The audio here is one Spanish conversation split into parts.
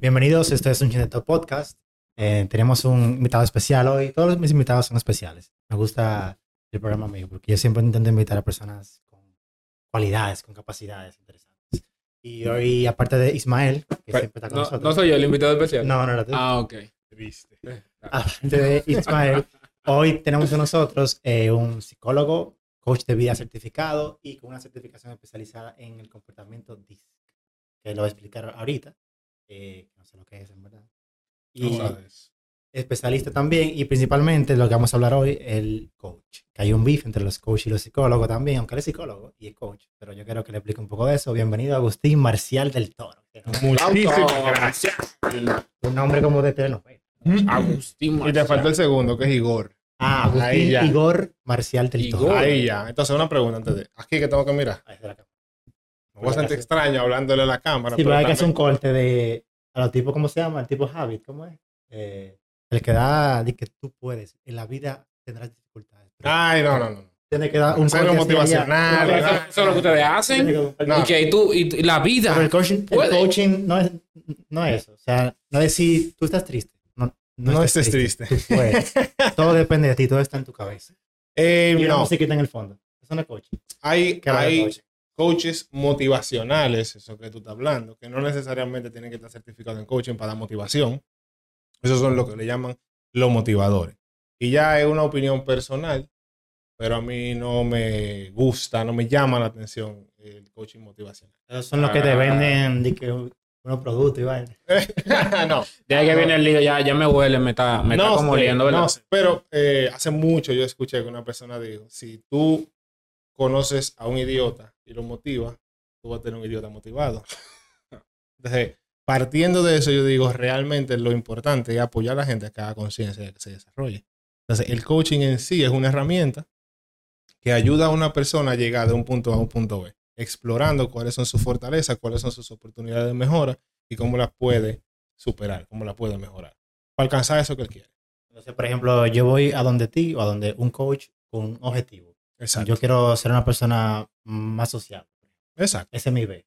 Bienvenidos, esto es un Chineto Podcast. Eh, tenemos un invitado especial hoy. Todos mis invitados son especiales. Me gusta el programa mío porque yo siempre intento invitar a personas con cualidades, con capacidades interesantes. Y hoy, aparte de Ismael, que siempre está con no, nosotros. no soy yo el invitado especial. No, no, no. tú. Ah, ok. Triste. Aparte de Ismael, hoy tenemos con nosotros eh, un psicólogo, coach de vida certificado y con una certificación especializada en el comportamiento DISC, que lo voy a explicar ahorita. Eh, no sé lo que es, en verdad. Y No sabes. especialista también y principalmente lo que vamos a hablar hoy, el coach. Que hay un beef entre los coaches y los psicólogos también, aunque él es psicólogo y es coach. Pero yo quiero que le explique un poco de eso. Bienvenido Agustín Marcial del Toro. Muchísimas gracias. Un nombre como de telenovela. Agustín Y te Marcial. falta el segundo, que es Igor. Ah, Agustín Ahí ya. Igor Marcial del Igor. Toro. Ahí ya. Entonces, una pregunta antes de. Aquí que tengo que mirar. Ahí está la cámara. A sentir extraño hablándole a la cámara. Sí, pero hay que hacer un corte de a los tipos, ¿cómo se llama? El tipo Habit, ¿cómo es? Eh, el que da, de que tú puedes. En la vida tendrás dificultades. Ay, no, no, no. Tiene que dar un así motivacional, allá. Eso, es lo que ustedes hacen. que- No. Y que tú, y, y la vida. Pero el coaching, el coaching no, es, no es eso. O sea, no es decir tú estás triste. No, No estés triste. Puedes. todo depende de ti, todo está en tu cabeza. Eh, Y una no. musiquita en el fondo. Eso no es coaching. Hay, ¿Qué es lo que es hay coaching? Coaches motivacionales, eso que tú estás hablando, que no necesariamente tienen que estar certificados en coaching para dar motivación. Esos son lo que le llaman los motivadores. Y ya es una opinión personal, pero a mí no me gusta, no me llama la atención el coaching motivacional. Esos son los que te Ah. venden de que unos productos y vaina. no, De ahí que viene el lío, ya, ya me huele, me está, me está no como sé, oliendo, ¿verdad? no sé. Pero eh, hace mucho yo escuché que una persona dijo, si tú conoces a un idiota y lo motivas, tú vas a tener un idiota motivado. Entonces, partiendo de eso, yo digo, realmente lo importante es apoyar a la gente a que haga conciencia de que se desarrolle. Entonces, el coaching en sí es una herramienta que ayuda a una persona a llegar de un punto A a un punto B, explorando cuáles son sus fortalezas, cuáles son sus oportunidades de mejora y cómo las puede superar, cómo las puede mejorar, para alcanzar eso que él quiere. Entonces, por ejemplo, yo voy a donde ti o a donde un coach con un objetivo. Exacto. Yo quiero ser una persona más social. Exacto. Ese es mi B.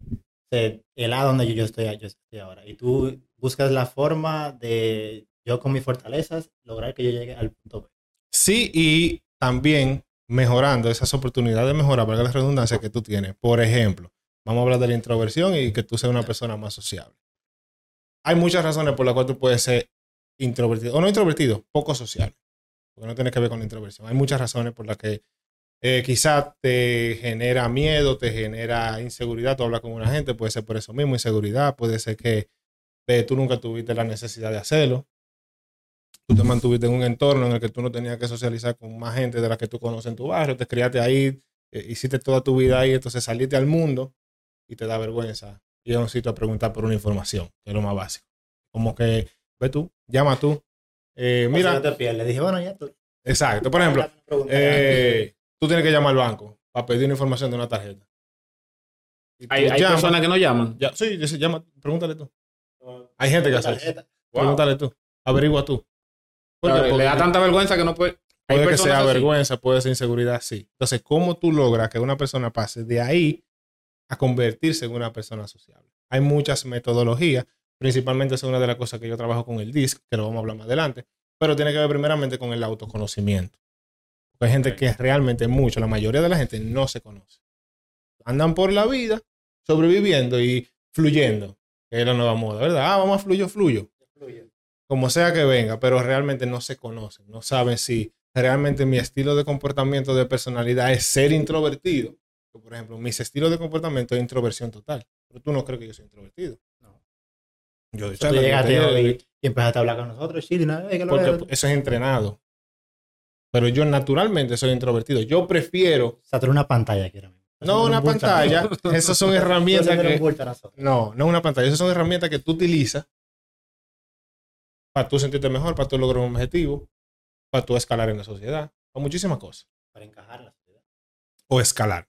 El A donde yo, yo estoy, yo estoy ahora. Y tú buscas la forma de yo con mis fortalezas lograr que yo llegue al punto B. Sí, y también mejorando esas oportunidades de mejora, valga la redundancia que tú tienes. Por ejemplo, vamos a hablar de la introversión y que tú seas una persona más sociable. Hay muchas razones por las cuales tú puedes ser introvertido, o no introvertido, poco social. Porque no tiene que ver con la introversión. Hay muchas razones por las que eh, quizás te genera miedo, te genera inseguridad. Tú hablas con una gente, puede ser por eso mismo, inseguridad. Puede ser que eh, tú nunca tuviste la necesidad de hacerlo. Tú te mantuviste en un entorno en el que tú no tenías que socializar con más gente de la que tú conoces en tu barrio. Te criaste ahí, eh, hiciste toda tu vida ahí, entonces saliste al mundo y te da vergüenza ir a un sitio a preguntar por una información, que es lo más básico. Como que, ve tú, llama tú. Eh, Mira. mira, No te pierdes. Dije, bueno, ya tú. exacto. Por ejemplo, eh, tú tienes que llamar al banco para pedir una información de una tarjeta. Hay, hay llamas- personas que no llaman. ya- sí, dice, llama, pregúntale tú. Hay gente que hace eso. Tarjeta. Pregúntale tú. Averigua tú. Le da tanta vergüenza que no puede. hay puede que sea así. vergüenza, puede ser inseguridad, sí. Entonces, ¿cómo tú logras que una persona pase de ahí a convertirse en una persona sociable? Hay muchas metodologías, principalmente es una de las cosas que yo trabajo con el DISC, que lo vamos a hablar más adelante, pero tiene que ver primeramente con el autoconocimiento. Hay gente que realmente, mucho, la mayoría de la gente no se conoce. Andan por la vida sobreviviendo y fluyendo, que es la nueva moda, ¿verdad? Ah, vamos a fluyo, fluyo como sea que venga, pero realmente no se conocen, no saben si realmente mi estilo de comportamiento de personalidad es ser introvertido. Por ejemplo, mis estilos de comportamiento es introversión total, pero tú no crees que yo soy introvertido. No. Yo O sea, tú llegaste hoy y empezaste a hablar con nosotros, lo porque eso es entrenado. Pero yo naturalmente soy introvertido. Yo prefiero, O eres una pantalla aquí ahora no una pantalla, esas son herramientas que. No, no una pantalla. Esas son herramientas que tú utilizas para tú sentirte mejor, para tú lograr un objetivo, para tú escalar en la sociedad, para muchísimas cosas. Para encajar la sociedad. O escalar.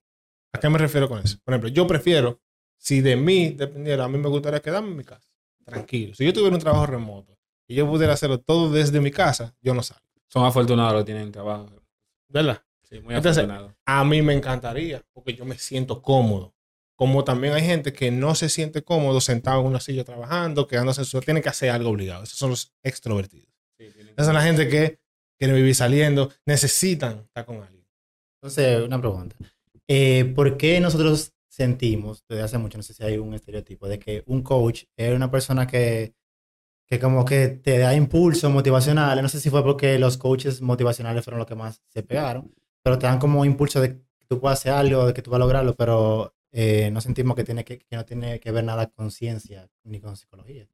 ¿A qué me refiero con eso? Por ejemplo, yo prefiero, si de mí dependiera, a mí me gustaría quedarme en mi casa, tranquilo. Si yo tuviera un trabajo remoto y yo pudiera hacerlo todo desde mi casa, yo no salgo. Son afortunados que tienen trabajo. ¿Verdad? Sí, muy Entonces, afortunados. A mí me encantaría, porque yo me siento cómodo. como también hay gente que no se siente cómodo sentado en una silla trabajando, quedándose en su... Tiene que hacer algo obligado. Esos son los extrovertidos. Esas son la gente que quiere vivir saliendo, necesitan estar con alguien. Entonces, una pregunta. Eh, ¿Por qué nosotros sentimos, desde hace mucho, no sé si hay un estereotipo, de que un coach es una persona que, que como que te da impulso motivacional? No sé si fue porque los coaches motivacionales fueron los que más se pegaron, pero te dan como impulso de que tú puedas hacer algo, de que tú vas a lograrlo, pero eh, no sentimos que, tiene que, que no tiene que ver nada con ciencia ni con psicología.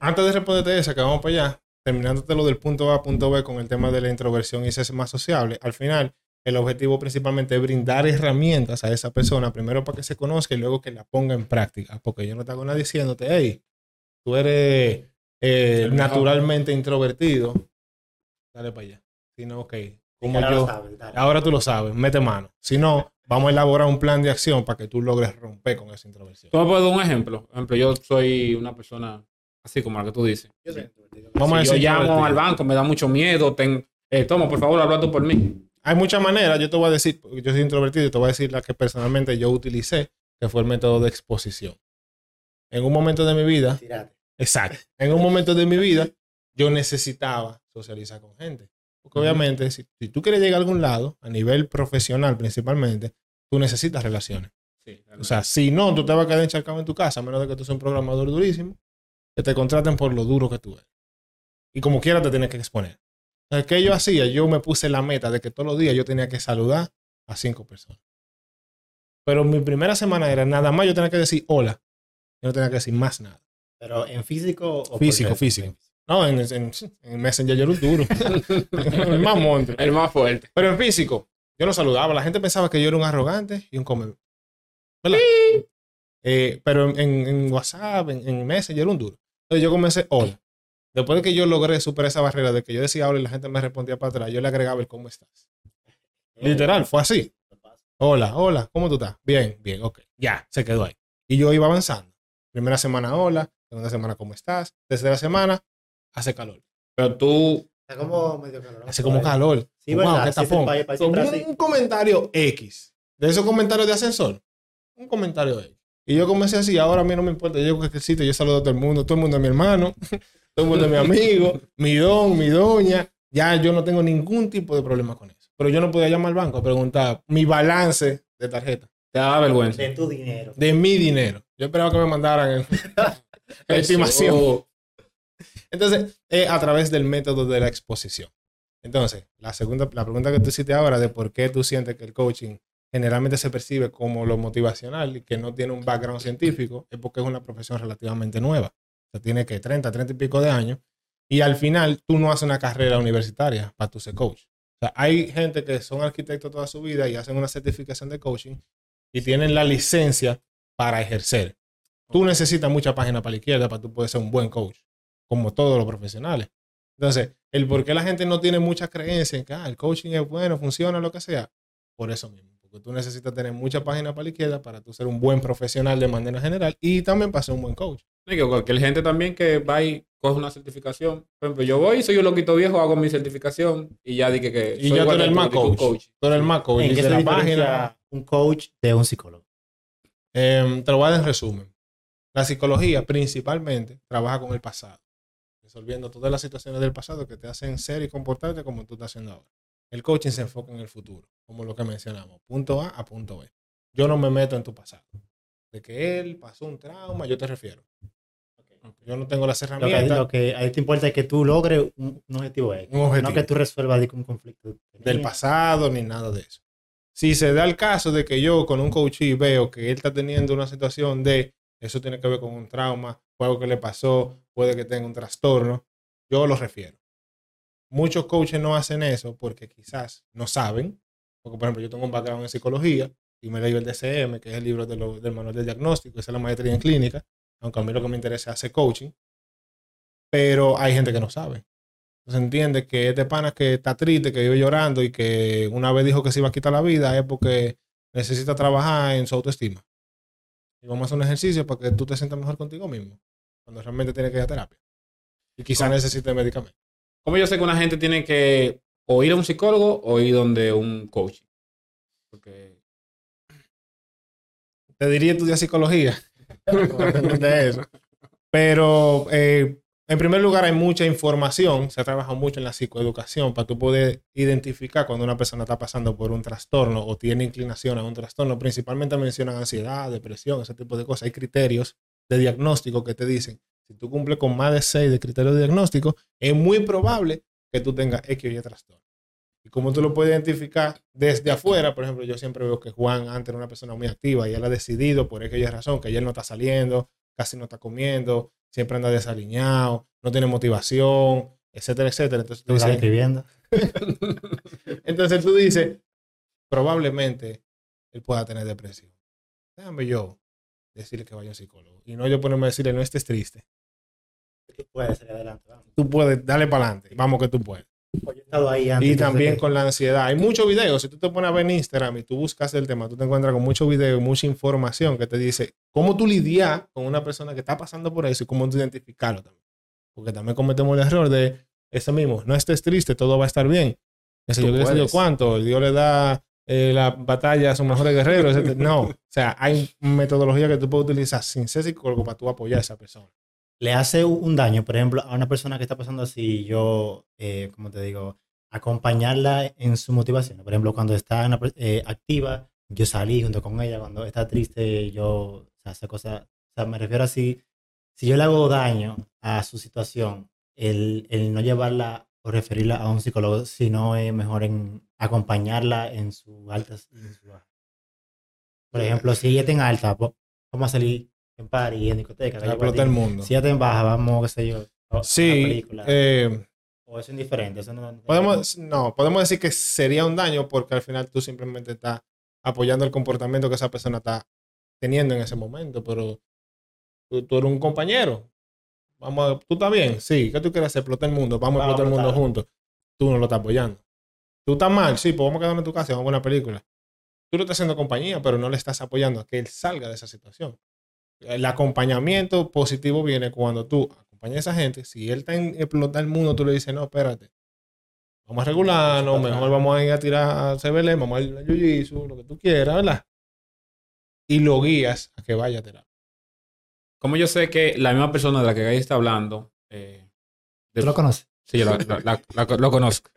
Antes de responderte esa, que vamos para allá, terminándote lo del punto A a punto B con el tema de la introversión y ser más sociable, al final el objetivo principalmente es brindar herramientas a esa persona, primero para que se conozca y luego que la ponga en práctica, porque yo no te nada diciéndote, hey, tú eres eh, naturalmente introvertido, dale para allá. Sino, ok, como Ahora lo yo, sabes, dale. ahora tú lo sabes, mete mano. Si no, vamos a elaborar un plan de acción para que tú logres romper con esa introversión. ¿Tú me puedes dar un ejemplo? Por ejemplo, yo soy una persona así como la que tú dices. Yo soy introvertido. Vamos a Si yo decir llamo al banco, me da mucho miedo. Ten, eh, toma, por favor, habla tú por mí. Hay muchas maneras, yo te voy a decir, porque yo soy introvertido, y te voy a decir la que personalmente yo utilicé, que fue el método de exposición. En un momento de mi vida, Tírate. Exacto, en un momento de mi vida, yo necesitaba socializar con gente. Porque obviamente, si, si tú quieres llegar a algún lado, a nivel profesional principalmente, tú necesitas relaciones. Sí, O sea, si no, tú te vas a quedar encharcado en tu casa, a menos de que tú seas un programador durísimo, que te contraten por lo duro que tú eres. Y como quiera te tienes que exponer. Entonces, ¿qué yo hacía? Yo me puse la meta de que todos los días yo tenía que saludar a cinco personas. Pero mi primera semana era nada más yo tenía que decir hola. Yo no tenía que decir más nada. Pero en físico o Físico, físico. No, en, en, en Messenger yo era un duro. el más monstruo. El más fuerte. Pero en físico, yo no saludaba. La gente pensaba que yo era un arrogante y un come. ¿Verdad? Eh, pero en, en- en WhatsApp, en, en Messenger, era un duro. Entonces yo comencé hola. Después de que yo logré superar esa barrera de que yo decía hola y la gente me respondía para atrás, yo le agregaba el cómo estás. Literal, fue así. Hola, hola, ¿cómo tú estás? Bien, bien, ok. Ya, se quedó ahí. Y yo iba avanzando. Primera semana, hola. Segunda semana, ¿cómo estás? Tercera semana, hace calor. Pero tú, Está como medio calor. Hace como calor. Sí, Wow, ¿verdad? qué tapón. un, un comentario X. De esos comentarios de ascensor. Un comentario X. Y yo comencé así, ahora a mí no me importa. Yo llego a aquel sitio, yo saludo a todo el mundo. Todo el mundo es mi hermano. Todo el mundo es mi amigo. mi don, mi doña. Ya yo no tengo ningún tipo de problema con eso. Pero yo no podía llamar al banco a preguntar mi balance de tarjeta. te da vergüenza. De tu dinero. De mi dinero. Yo esperaba que me mandaran el- estimación. Entonces, es a través del método de la exposición. Entonces, la segunda, la pregunta que tú hiciste ahora de por qué tú sientes que el coaching generalmente se percibe como lo motivacional y que no tiene un background científico, es porque es una profesión relativamente nueva. O sea, tiene que 30, 30 y pico de años. Y al final, tú no haces una carrera universitaria para tú ser coach. O sea, hay gente que son arquitectos toda su vida y hacen una certificación de coaching y tienen la licencia para ejercer. Tú necesitas mucha página para la izquierda para tú poder ser un buen coach como todos los profesionales. Entonces, el por qué la gente no tiene mucha creencia en que ah, el coaching es bueno, funciona, lo que sea, por eso mismo. Porque tú necesitas tener mucha página para la izquierda para tú ser un buen profesional de manera general y también para ser un buen coach. Y que cualquier gente también que va y coge una certificación. Por ejemplo, yo voy, soy un loquito viejo, hago mi certificación y ya dije que. Y soy ya tú eres el más coach. Tú eres el más coach. ¿En qué se la página. un coach de un psicólogo? Em, te lo voy a dar en resumen. La psicología principalmente trabaja con el pasado, resolviendo todas las situaciones del pasado que te hacen ser y comportarte como tú estás haciendo ahora. El coaching se enfoca en el futuro, como lo que mencionamos, punto A a punto B. Yo no me meto en tu pasado. De que él pasó un trauma, yo te refiero. Yo no tengo las Lo que, herramientas lo que a ti te importa es que tú logres un, un objetivo X. Un objetivo. No que tú resuelvas un conflicto. del pasado ni nada de eso. Si se da el caso de que yo con un coach y veo que él está teniendo una situación de eso tiene que ver con un trauma, fue algo que le pasó, puede que tenga un trastorno, yo lo refiero. Muchos coaches no hacen eso porque quizás no saben, porque por ejemplo yo tengo un background en psicología y me leí el DCM, que es el libro del manual de diagnóstico, esa es la maestría en clínica, aunque a mí lo que me interesa es hacer coaching, pero hay gente que no sabe. Entonces entiende que este pana que está triste, que vive llorando y que una vez dijo que se iba a quitar la vida es porque necesita trabajar en su autoestima. Y vamos a hacer un ejercicio para que tú te sientas mejor contigo mismo, cuando realmente tienes que ir a terapia. Y quizás ¿Cómo? necesite medicamentos. ¿Cómo yo sé que una gente tiene que o ir a un psicólogo o ir donde un coach? Porque te diría estudiar psicología. de eso. Pero eh, en primer lugar hay mucha información, se ha trabajado mucho en la psicoeducación para tú poder identificar cuando una persona está pasando por un trastorno o tiene inclinación a un trastorno. Principalmente mencionan ansiedad, depresión, ese tipo de cosas. Hay criterios de diagnóstico que te dicen, si tú cumples con más de seis de criterios de diagnóstico, es muy probable que tú tengas X o Y trastorno. Y como tú lo puedes identificar desde afuera, por ejemplo, yo siempre veo que Juan antes era una persona muy activa y él ha decidido por aquella razón que él no está saliendo, casi no está comiendo, siempre anda desaliñado, no tiene motivación, etcétera, etcétera. Entonces tú dices, escribiendo. entonces tú dices, probablemente él pueda tener depresión. Déjame yo decirle que vaya a un psicólogo. Y no yo ponerme a decirle, no estés triste. Tú puedes salir adelante. vamos. Tú puedes, dale para adelante. Vamos que tú puedes. Yo he estado ahí antes. Y también que- con la ansiedad. Hay muchos videos. Si tú te pones a ver en Instagram y tú buscas el tema, tú te encuentras con muchos videos y mucha información que te dice cómo tú lidiar con una persona que está pasando por eso y cómo tú identificarlo también. Porque también cometemos el error de eso mismo. No estés triste, todo va a estar bien. Yo qué sé yo cuánto. Dios le da eh, la batalla a sus mejores guerreros. No. O sea, hay metodología que tú puedes utilizar sin ser psicólogo para tú apoyar a esa persona. Le hace un daño, por ejemplo, a una persona que está pasando así, yo, eh, como te digo, acompañarla en su motivación. Por ejemplo, cuando está eh, activa, yo salí junto con ella. Cuando está triste, yo o sea, hace cosas. O sea, me refiero así, si yo le hago daño a su situación, el, el no llevarla o referirla a un psicólogo, sino es mejor en acompañarla en sus altas en bajas. Por ejemplo, si ella está en alta, vamos a salir en party, en discoteca. que yo Explota el mundo. Si ya te en baja, vamos, qué sé yo, una Sí. eh, o es indiferente. Eso no, Podemos, no, podemos decir que sería un daño porque al final tú simplemente estás apoyando el comportamiento que esa persona está teniendo en ese momento, pero tú, tú eres un compañero. Vamos, a- tú estás bien, sí, ¿qué tú quieres hacer? Explotar el mundo, vamos a Vamos a explotar el mundo juntos. Tú no lo estás apoyando. Tú estás mal, sí, pues vamos a quedarnos en tu casa y vamos a ver una película. Tú lo estás haciendo compañía, pero no le estás apoyando a que él salga de esa situación. El acompañamiento positivo viene cuando tú acompañas a esa gente. Si él está en explotar el mundo, tú le dices, no, espérate. Vamos a regularnos, mejor vamos a ir a tirar a CBL, vamos a ir a Jiu-Jitsu, lo que tú quieras, ¿verdad? Y lo guías a que vaya a terapia. Como yo sé que la misma persona de la que Gay está hablando, eh, de- ¿Tú lo conoces? Sí, yo la- la- la- la- lo conozco.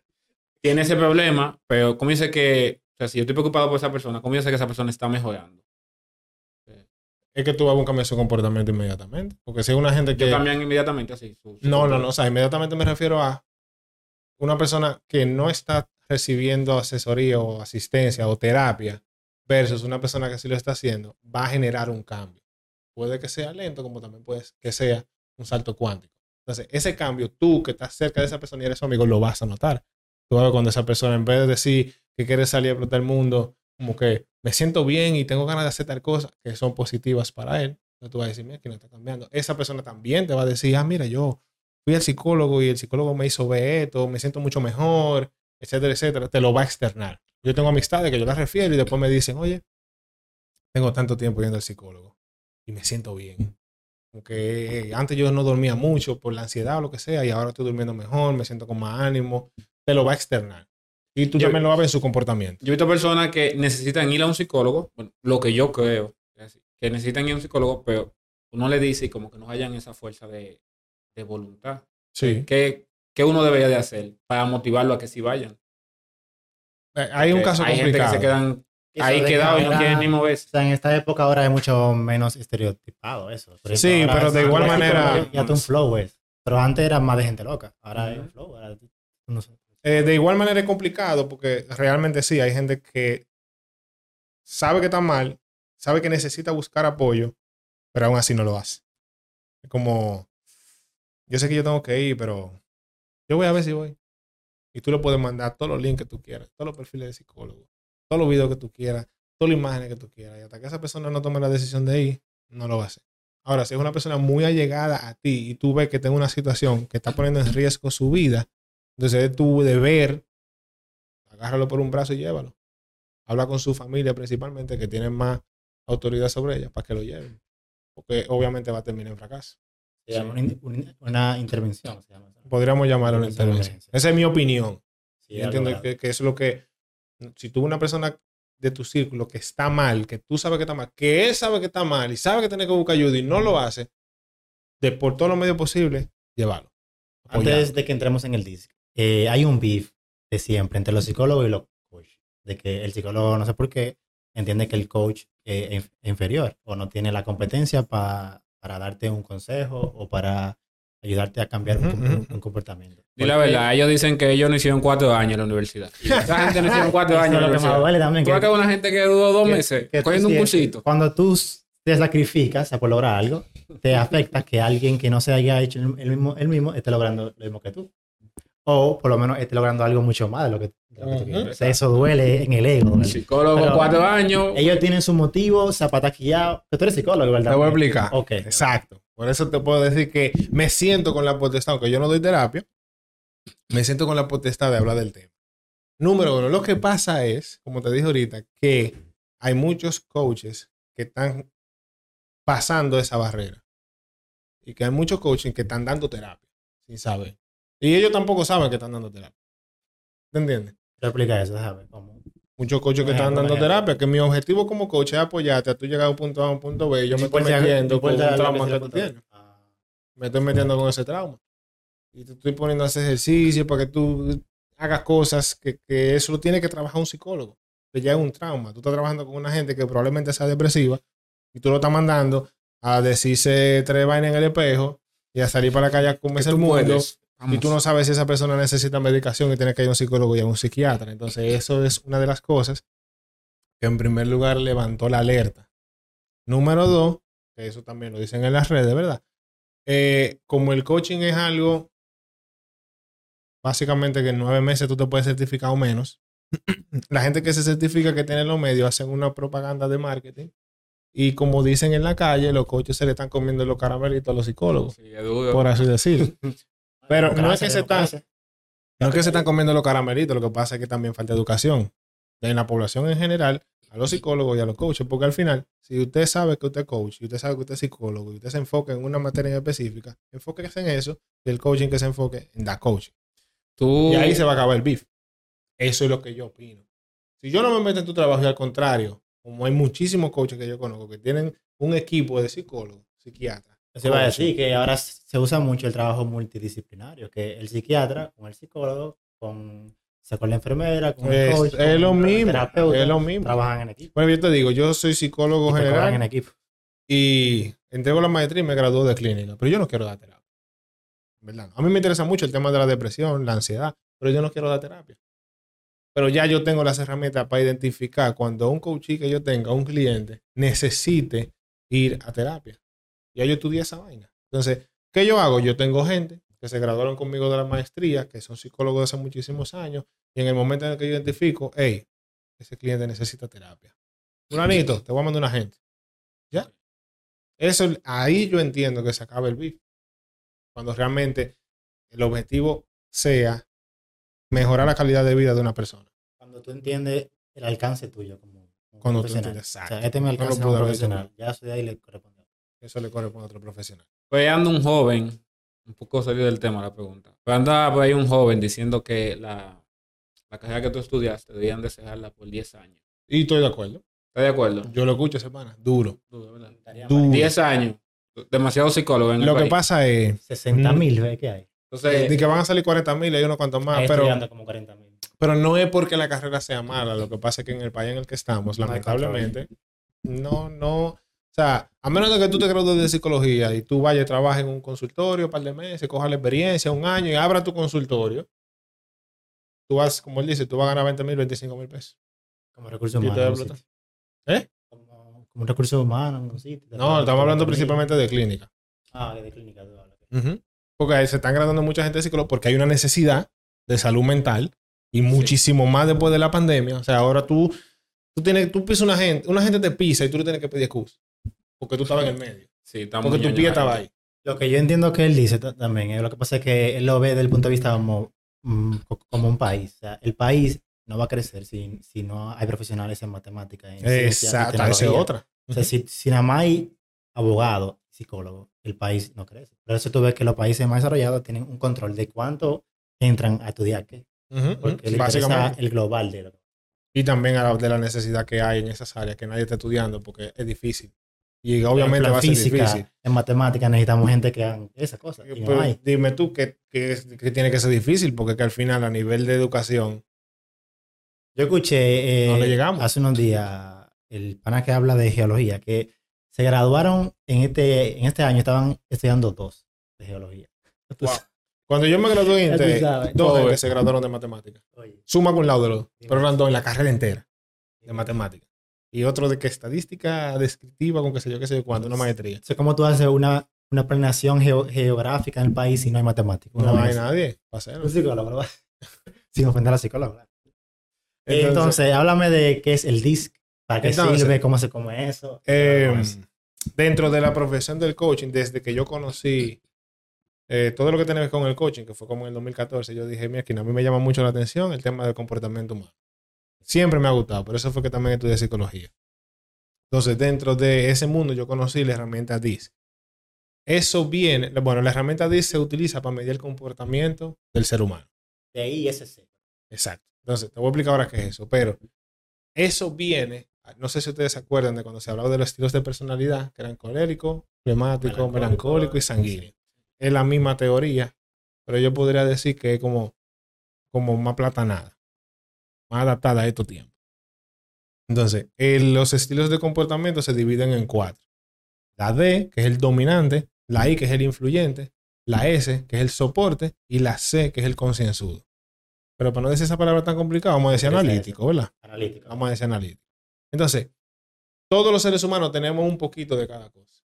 Tiene ese problema, pero ¿cómo dice que, o sea, si yo estoy preocupado por esa persona, ¿cómo yo sé que esa persona está mejorando? Es que tú vas a un cambio de su comportamiento inmediatamente. Porque si es una gente que... Cambian inmediatamente así. su- su No, no, no. O sea, inmediatamente me refiero a una persona que no está recibiendo asesoría o asistencia o terapia versus una persona que sí lo está haciendo, va a generar un cambio. Puede que sea lento, como también puede que sea un salto cuántico. Entonces, ese cambio, tú que estás cerca de esa persona y eres su amigo, lo vas a notar. Tú vas a ver cuando esa persona, en vez de decir que quiere salir a explotar el mundo, como que me siento bien y tengo ganas de hacer tal cosa, que son positivas para él, entonces tú vas a decir, mira, que no está cambiando. Esa persona también te va a decir, ah, mira, yo fui al psicólogo y el psicólogo me hizo ver esto, me siento mucho mejor, etcétera, etcétera. Te lo va a externar. Yo tengo amistades que yo las refiero y después me dicen, oye, tengo tanto tiempo yendo al psicólogo y me siento bien. Porque antes yo no dormía mucho por la ansiedad o lo que sea y ahora estoy durmiendo mejor, me siento con más ánimo. Te lo va a externar. Y tú Yo- también lo vas a ver en su comportamiento. Yo he visto personas que necesitan ir a un psicólogo, bueno, lo que yo creo, que necesitan ir a un psicólogo, pero uno le dice y como que no hayan esa fuerza de, de voluntad. Sí. ¿Qué, qué uno debería de hacer para motivarlo a que sí vayan? Eh, Hay un caso hay gente complicado. que se quedan Eso ahí de quedados y no quieren ni moverse. O sea, en esta época ahora es mucho menos estereotipado eso. Por Sí, pero de igual manera- Ya un flow es. Pero antes era más de gente loca. Ahora es un flow. ahora no sé. Eh, de igual manera es complicado porque realmente sí, hay gente que sabe que está mal, sabe que necesita buscar apoyo, pero aún así no lo hace. Es como, yo sé que yo tengo que ir, pero yo voy a ver si voy. Y tú le puedes mandar todos los links que tú quieras, todos los perfiles de psicólogo, todos los videos que tú quieras, todas las imágenes que tú quieras. Y hasta que esa persona no tome la decisión de ir, no lo va a hacer. Ahora, si es una persona muy allegada a ti y tú ves que en una situación que está poniendo en riesgo su vida, entonces es tu deber, agárralo por un brazo y llévalo. Habla con su familia principalmente, que tienen más autoridad sobre ella, para que lo lleven. Porque obviamente va a terminar en fracaso. Se llama una, in- un- una intervención. Se llama. Podríamos llamarlo una Intervención. Esa es mi opinión. Sí, Yo entiendo que, que es lo que, si tú una persona de tu círculo que está mal, que tú sabes que está mal, que él sabe que está mal y sabe que tiene que buscar ayuda y no lo hace, de por todos los medios posibles, llévalo. Antes de que entremos en el disc, eh, hay un beef de siempre entre los psicólogos y los coaches. De que el psicólogo, no sé por qué, entiende que el coach es inferior o no tiene la competencia pa- para darte un consejo o para ayudarte a cambiar un, un- un comportamiento. Y la verdad, ellos dicen que ellos no hicieron cuatro años en la universidad. Esa gente no hicieron cuatro eso años en la que universidad. duele también. Tú ves que una gente que duró dos que- meses que cogiendo un cursito. Cuando tú te sacrificas por lograr algo, te afecta que alguien que no se haya hecho el mismo, el mismo esté logrando lo mismo que tú. O por lo menos esté logrando algo mucho más de lo que, de lo que tú quieres. O sea, eso duele en el ego. ¿verdad? Psicólogo Pero- cuatro años. Ellos tienen su motivo, zapataquillado. Que tú eres psicólogo, ¿verdad? Te voy a explicar. Ok. Exacto. Por eso te puedo decir que me siento con la potestad, aunque yo no doy terapia, me siento con la potestad de hablar del tema. Número uno, lo que pasa es, como te dije ahorita, que hay muchos coaches que están pasando esa barrera. Y que hay muchos coaches que están dando terapia sin saber. Y ellos tampoco saben que están dando terapia. ¿Te entiendes? Te explica eso, ¿sabes? ¿Cómo? Muchos coaches que están dando terapia, que mi objetivo como coach es apoyarte a tú llegar a un punto A a un punto B y yo me estoy metiendo con un trauma que tú tienes. Ah. me estoy metiendo con ese trauma. Y te estoy poniendo a hacer ejercicio para que tú hagas cosas que, que eso lo tiene que trabajar un psicólogo. Que ya es un trauma. Tú estás trabajando con una gente que probablemente sea depresiva y tú lo estás mandando a decirse tres vainas en el espejo y a salir para la calle a comerse el mundo. puedes. Y tú no sabes si esa persona necesita medicación y tiene que ir a un psicólogo y a un psiquiatra. Entonces, eso es una de las cosas que en primer lugar levantó la alerta. Número dos, que eso también lo dicen en las redes, ¿verdad? Eh, como el coaching es algo, básicamente que en nueve meses tú te puedes certificar o menos, la gente que se certifica que tiene los medios hacen una propaganda de marketing y como dicen en la calle, los coaches se le están comiendo los caramelitos a los psicólogos, Sí, por así decirlo. Pero no es que se están, no es que se están comiendo los caramelitos, lo que pasa es que también falta educación en la población en general, a los psicólogos y a los coaches, porque al final, si usted sabe que usted es coach, y usted sabe que usted es psicólogo, y usted se enfoca en una materia en específica, enfóquese en eso, y el coaching que se enfoque en dar coaching. Tú, Y ahí se va a acabar el beef. Eso es lo que yo opino. Si yo no me meto en tu trabajo y al contrario, como hay muchísimos coaches que yo conozco que tienen un equipo de psicólogos, psiquiatras. Eso iba a decir que ahora se usa mucho el trabajo multidisciplinario, que el psiquiatra con el psicólogo, con, con la enfermera, con el coach, es con lo mismo. terapeuta, Es lo mismo. trabajan en equipo. Bueno, yo te digo, yo soy psicólogo y te cobran en general equipo. y entrego la maestría y me graduó de clínica, pero yo no quiero dar terapia. ¿Verdad? A mí me interesa mucho el tema de la depresión, la ansiedad, pero yo no quiero dar terapia. Pero ya yo tengo las herramientas para identificar cuando un coach que yo tenga, un cliente, necesite ir a terapia. Ya yo estudié esa vaina. Entonces, ¿qué yo hago? Yo tengo gente que se graduaron conmigo de la maestría, que son psicólogos de hace muchísimos años, y en el momento en el que yo identifico, hey, ese cliente necesita terapia. Fulanito, te voy a mandar una gente. ¿Ya? Eso, ahí yo entiendo que se acaba el beef. Cuando realmente el objetivo sea mejorar la calidad de vida de una persona. Cuando tú entiendes el alcance tuyo como, como Cuando tú entiendes, O sea, exacto. este es mi No lo como profesional. Ya eso de ahí le corresponde. Eso le corresponde a otro profesional. pues anda un joven, un poco salido del tema la pregunta, pero anda por ahí un joven diciendo que la, la carrera que tú estudiaste debían de cerrarla por 10 años. Y estoy de acuerdo. ¿Estás de acuerdo? Yo lo escucho semana. Duro. Duro, ¿verdad? Estaría Duro. mal. 10 años. Demasiado psicólogo en el Lo que país. pasa es 60 mil, ¿ves qué hay? Entonces, de que van a salir 40 mil, hay unos cuantos más, Ahí pero, como 40 mil. pero no es porque la carrera sea mala. Lo que pasa es que en el país en el que estamos, lamentablemente, no, no. O sea, a menos de que tú te gradúes de psicología y tú vayas trabajes en un consultorio un par de meses, cojas la experiencia, un año y abras tu consultorio, tú vas, como él dice, tú vas a ganar 20 mil, 25 mil pesos. Como explota. sitio. ¿Eh? Como, como recurso humano un sitio. No, estamos hablando principalmente de clínica. Ah, de clínica. tú hablas. Porque ahí se están graduando mucha gente de psicólogo porque hay una necesidad de salud mental y muchísimo más después de la pandemia. O sea, ahora tú, tú tienes, tú pisas una gente, una gente te pisa y tú le tienes que pedir excusa. Porque tú estabas en el medio. sí, Porque tu pie estaba ahí. Lo que yo entiendo que él dice ta- también, eh, lo que pasa es que él lo ve desde el punto de vista como, mm, co- como un país. O sea, el país no va a crecer si, si no hay profesionales en matemáticas. En Exacto, esa es otra. O sea, si, si nada más hay abogados, psicólogos, el país no crece. Por eso tú ves que los países más desarrollados tienen un control de cuánto entran a estudiar qué. Porque le interesa Básicamente. el global de lo Y también a la- de la necesidad que hay en esas áreas que nadie está estudiando porque es difícil. Y obviamente va a ser en física, difícil. en matemáticas necesitamos gente que hagan esas cosas. no Pues, dime tú que, que, es- que tiene que ser difícil porque que al final a nivel de educación Yo escuché eh, No le llegamos. hace unos días el pana que habla de geología, que se graduaron en este, en este año, estaban estudiando dos de geología. Wow. Cuando yo me gradué en dos eso. se graduaron de matemáticas. Suma con lado de los dos. Sí. Pero eran dos en la carrera entera de matemáticas. Y otro de que estadística descriptiva con qué sé yo, qué sé yo cuánto, una maestría. Eso es como tú haces una, una planeación geo- geográfica en el país y no hay matemáticos. No hay nadie para hacerlo. Un psicólogo, ¿verdad? Sin ofender a psicólogo. ¿verdad? Entonces, Entonces, háblame de qué es el DISC, para qué Entonces, sirve, cómo se come eso. eh, eso. dentro de la profesión del coaching, desde que yo conocí eh, todo lo que tiene que ver con el coaching, que fue como en el 2014, yo dije, mira, que a mí me llama mucho la atención el tema del comportamiento humano. Siempre me ha gustado, por eso fue que también estudié psicología. Entonces, dentro de ese mundo yo conocí la herramienta DISC. Eso viene, bueno, la herramienta DISC se utiliza para medir el comportamiento del ser humano. De ahí SC. Exacto. Entonces, te voy a explicar ahora qué es eso, pero eso viene, no sé si ustedes se acuerdan de cuando se hablaba de los estilos de personalidad, que eran colérico, flemático, Melancólico, melancólico y sanguíneo. Es la misma teoría, pero yo podría decir que es como, como más platanada, más adaptada a estos tiempos. Entonces, eh, los estilos de comportamiento se dividen en cuatro. La D, que es el dominante, la I, que es el influyente, la S, que es el soporte, y la C, que es el concienzudo. Pero para no decir esa palabra tan complicada, vamos a decir analítico, ¿verdad? Analítico. Vamos a decir analítico. Entonces, todos los seres humanos tenemos un poquito de cada cosa.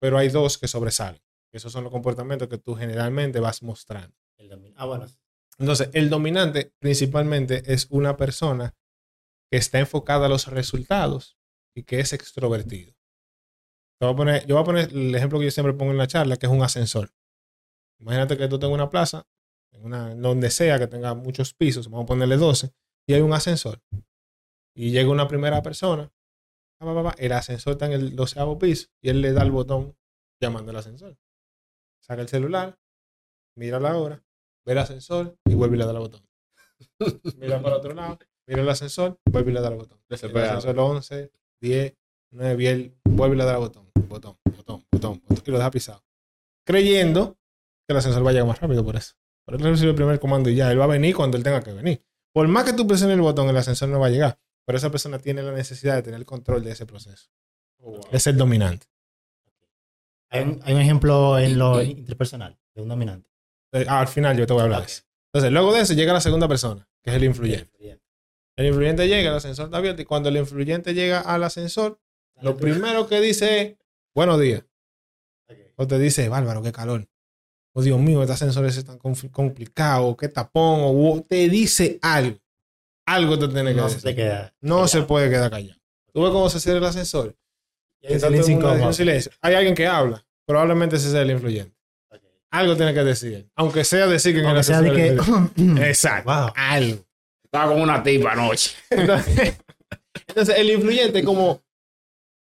Pero hay dos que sobresalen. Esos son los comportamientos que tú generalmente vas mostrando. El Ah, bueno. Entonces, el dominante principalmente es una persona que está enfocada a los resultados y que es extrovertido. Yo voy a poner el ejemplo que yo siempre pongo en la charla, que es un ascensor. Imagínate que tú tengas una plaza, donde sea que tenga muchos pisos, vamos a ponerle 12, y hay un ascensor. Y llega una primera persona, el ascensor está en el doceavo piso, y él le da el botón llamando al ascensor. Saca el celular, mira la hora, ve el ascensor y vuelve y le da el botón. Mira para otro lado, mira el ascensor, vuelve y le da el botón. El ascensor 11, 10, 9 y él vuelve y le da el botón. Botón, botón, botón, botón, y lo deja pisado. Creyendo que el ascensor va a llegar más rápido por eso. Por eso recibe el primer comando y ya, él va a venir cuando él tenga que venir. Por más que tú presiones el botón, el ascensor no va a llegar. Pero esa persona tiene la necesidad de tener el control de ese proceso. Oh, wow. Es el dominante. Hay un, hay un ejemplo en lo interpersonal de un dominante. Eh, ah, al final yo te voy a hablar de Ok. eso. Entonces, luego de eso llega la segunda persona, que es el influyente. El influyente llega, el ascensor está abierto y cuando el influyente llega al ascensor, lo primero que dice es, buenos días. O te dice, bárbaro, qué calor. Oh, Dios mío, este ascensor es tan conf- complicado, qué tapón. O te dice algo. Algo te tiene que No decir. queda. No se puede quedar callado. Tú ves cómo se cierra el ascensor. Y hay silencio. Hay alguien que habla. Probablemente ese sea el influyente. Algo tiene que decir. Aunque sea decir que en el sea de que. Exacto. Wow. Algo. Estaba con una tipa anoche. Entonces, entonces, el influyente es como,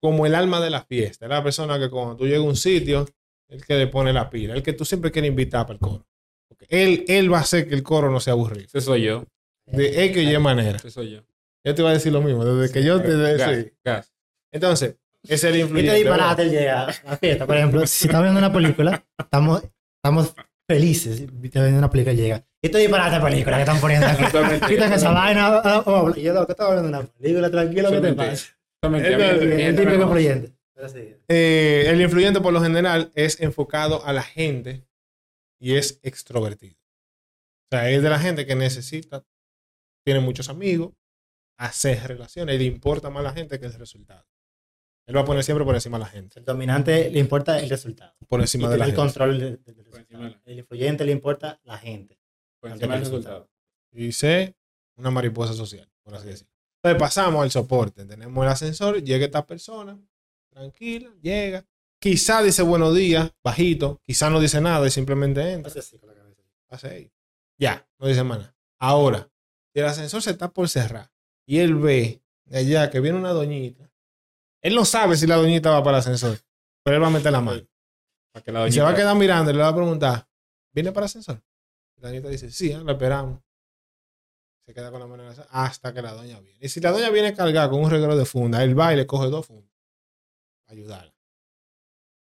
como el alma de la fiesta. Es la persona que cuando tú llegas a un sitio, el que le pone la pila, el que tú siempre quieres invitar para el coro. Porque él, él va a hacer que el coro no sea aburrido. Ese soy yo. De X y Y manera. Ese soy yo. Yo te iba a decir lo mismo, desde que yo te Gas, sí. gas. Entonces, es el ¿Qué te influyente. disparate llega a la fiesta? Por ejemplo, si estamos viendo una película, estamos, estamos felices. Viendo una película llega. ¿Qué te disparate de película que están poniendo aquí? Quitan esa vaina. ah, oh, y yo, loco, estaba viendo una película, tranquilo, ¿qué te pasa? El típico influyente. Eh, el influyente por lo general es enfocado a la gente y es extrovertido. O sea, es de la gente que necesita, tiene muchos amigos, hace relaciones y le importa más a la gente que el resultado. Él va a poner siempre por encima de la gente. El dominante le importa el resultado. Por Y encima de tener la el gente. control de- de- del Por encima resultado. de la- El influyente le importa la gente. Por encima del resultado. Y sé una mariposa social, por así decirlo. Entonces pasamos al soporte. Tenemos el ascensor, llega esta persona, tranquila, llega. Quizá dice buenos días, bajito. Quizá no dice nada y simplemente entra. Hace así con la cabeza. Hace ahí. Ya, no dice nada. Ahora, si el ascensor se está por cerrar y él ve de allá que viene una doñita, él no sabe si la doñita va para el ascensor, pero él va a meter la mano. Para que la Y se va a quedar mirando y le va a preguntar, ¿viene para el ascensor? La doñita dice, sí, ah, la esperamos. se queda con la mano en la sala hasta que la doña viene. Y si la doña viene cargada con un regalo de funda, él va y le coge dos fundas. Ayudarla.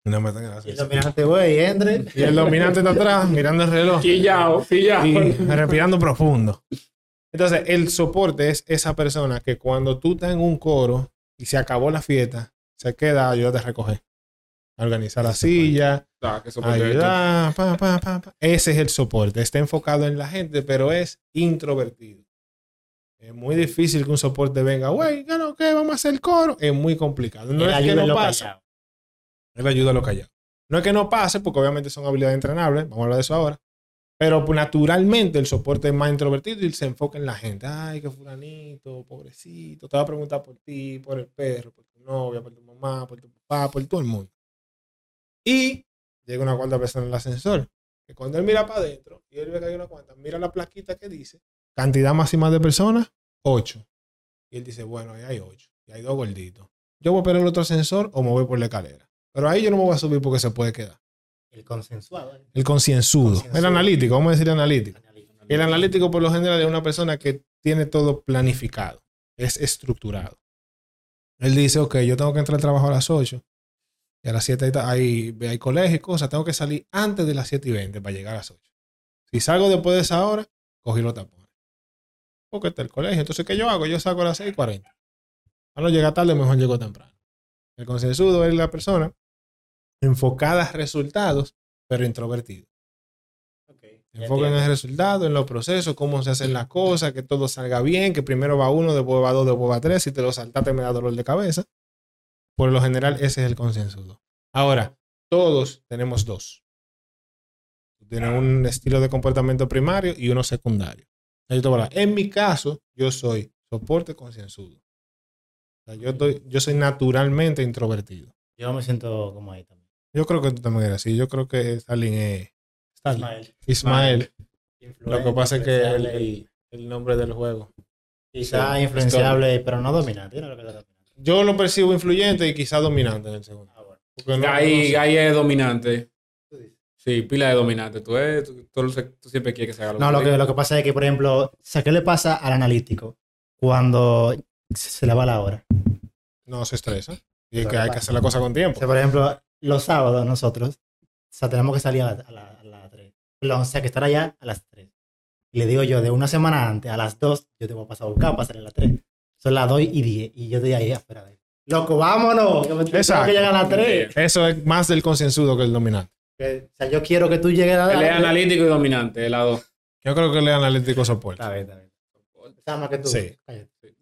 En la Y el ascensor. dominante, güey, entre. Y el dominante está atrás mirando el reloj Quillao, quillao. y respirando profundo. Entonces, el soporte es esa persona que cuando tú estás en un coro y se acabó la fiesta, se queda a ayudarte a recoger. A organizar la silla, ayudar. pa, pa, pa. Ese es el soporte. Está enfocado en la gente, pero es introvertido. Es muy difícil que un soporte venga, güey, ¿qué no? ¿Qué? Vamos a hacer el coro. Es muy complicado. No es que no lo pasa. Él ayuda a lo callado. No es que no pase, porque obviamente son habilidades entrenables, vamos a hablar de eso ahora. Pero naturalmente el soporte es más introvertido y se enfoca en la gente. Ay, que fulanito, pobrecito. Te va a preguntar por ti, por el perro, por tu novia, por tu mamá, por tu papá, por todo el mundo. Y llega una cuarta persona en el ascensor. Que cuando él mira para adentro y él ve que hay una cuanta, mira la plaquita que dice cantidad máxima de personas, 8. Y él dice, bueno, ahí hay 8. Y hay dos gorditos. Yo voy a esperar el otro ascensor o me voy por la escalera. Pero ahí yo no me voy a subir porque se puede quedar. El consensuado. El concienzudo. El analítico, vamos a decir analítico. El analítico por lo general es una persona que tiene todo planificado. Es estructurado. Él dice, ok, yo tengo que entrar al trabajo a las 8. Y a las 7 hay, hay, colegio y cosas. Tengo que salir antes de las 7 y 20 para llegar a las 8. Si salgo después de esa hora, cogí los tapones. Porque está el colegio. Entonces, ¿qué yo hago? Yo salgo a las 6 y 40. Para no llegar tarde, mejor llego temprano. El consensudo es la persona enfocada a resultados, pero introvertido. Ok, ya Enfoca en el resultado, en los procesos, cómo se hacen las cosas, que todo salga bien, que primero va uno, después va dos, después va tres. Si te lo saltaste, me da dolor de cabeza. Por lo general, ese es el consensudo. Ahora, todos tenemos dos. Tienen un estilo de comportamiento primario y uno secundario. En mi caso, yo soy soporte concienzudo. O sea, yo, yo soy naturalmente introvertido. Yo me siento como ahí también. Yo creo que tú también eres así. Yo creo que Stalin es. Stalin. Ismael. Ismael. Lo que pasa es que el, el- el nombre del juego. Quizá sí, influenciable, pero no dominante. ¿no? Lo que está dominante. Yo lo percibo influyente y quizá dominante en el segundo. Ah, bueno. No- Ahí, no sé. ahí es dominante. Sí, pila de dominante. Tú, eres- tú, tú- tú siempre quieres que se haga No, lo que, lo que pasa es que, por ejemplo, o sea, ¿qué le pasa al analítico cuando se le va la hora? No se estresa. Y es que hay que hacer la cosa con O tiempo. sea, por ejemplo, los sábados nosotros, o sea, tenemos que salir a las a la, a la 3. Perdón, O sea, que estar allá a las 3. Y le digo yo, de una semana antes, a las 2, yo te voy a pasar a buscar para salir a las 3. Son las 2 y 10. Y yo estoy ahí afuera de ahí. Loco, vámonos. Que me tengo Exacto. que llegar a las 3. Eso es más del consensudo que el dominante. Que, o sea, yo quiero que tú llegues a las Él es 3. analítico y dominante, el lado. Yo creo que el analítico soporte. Está bien, está bien. Está más que tú. Sí.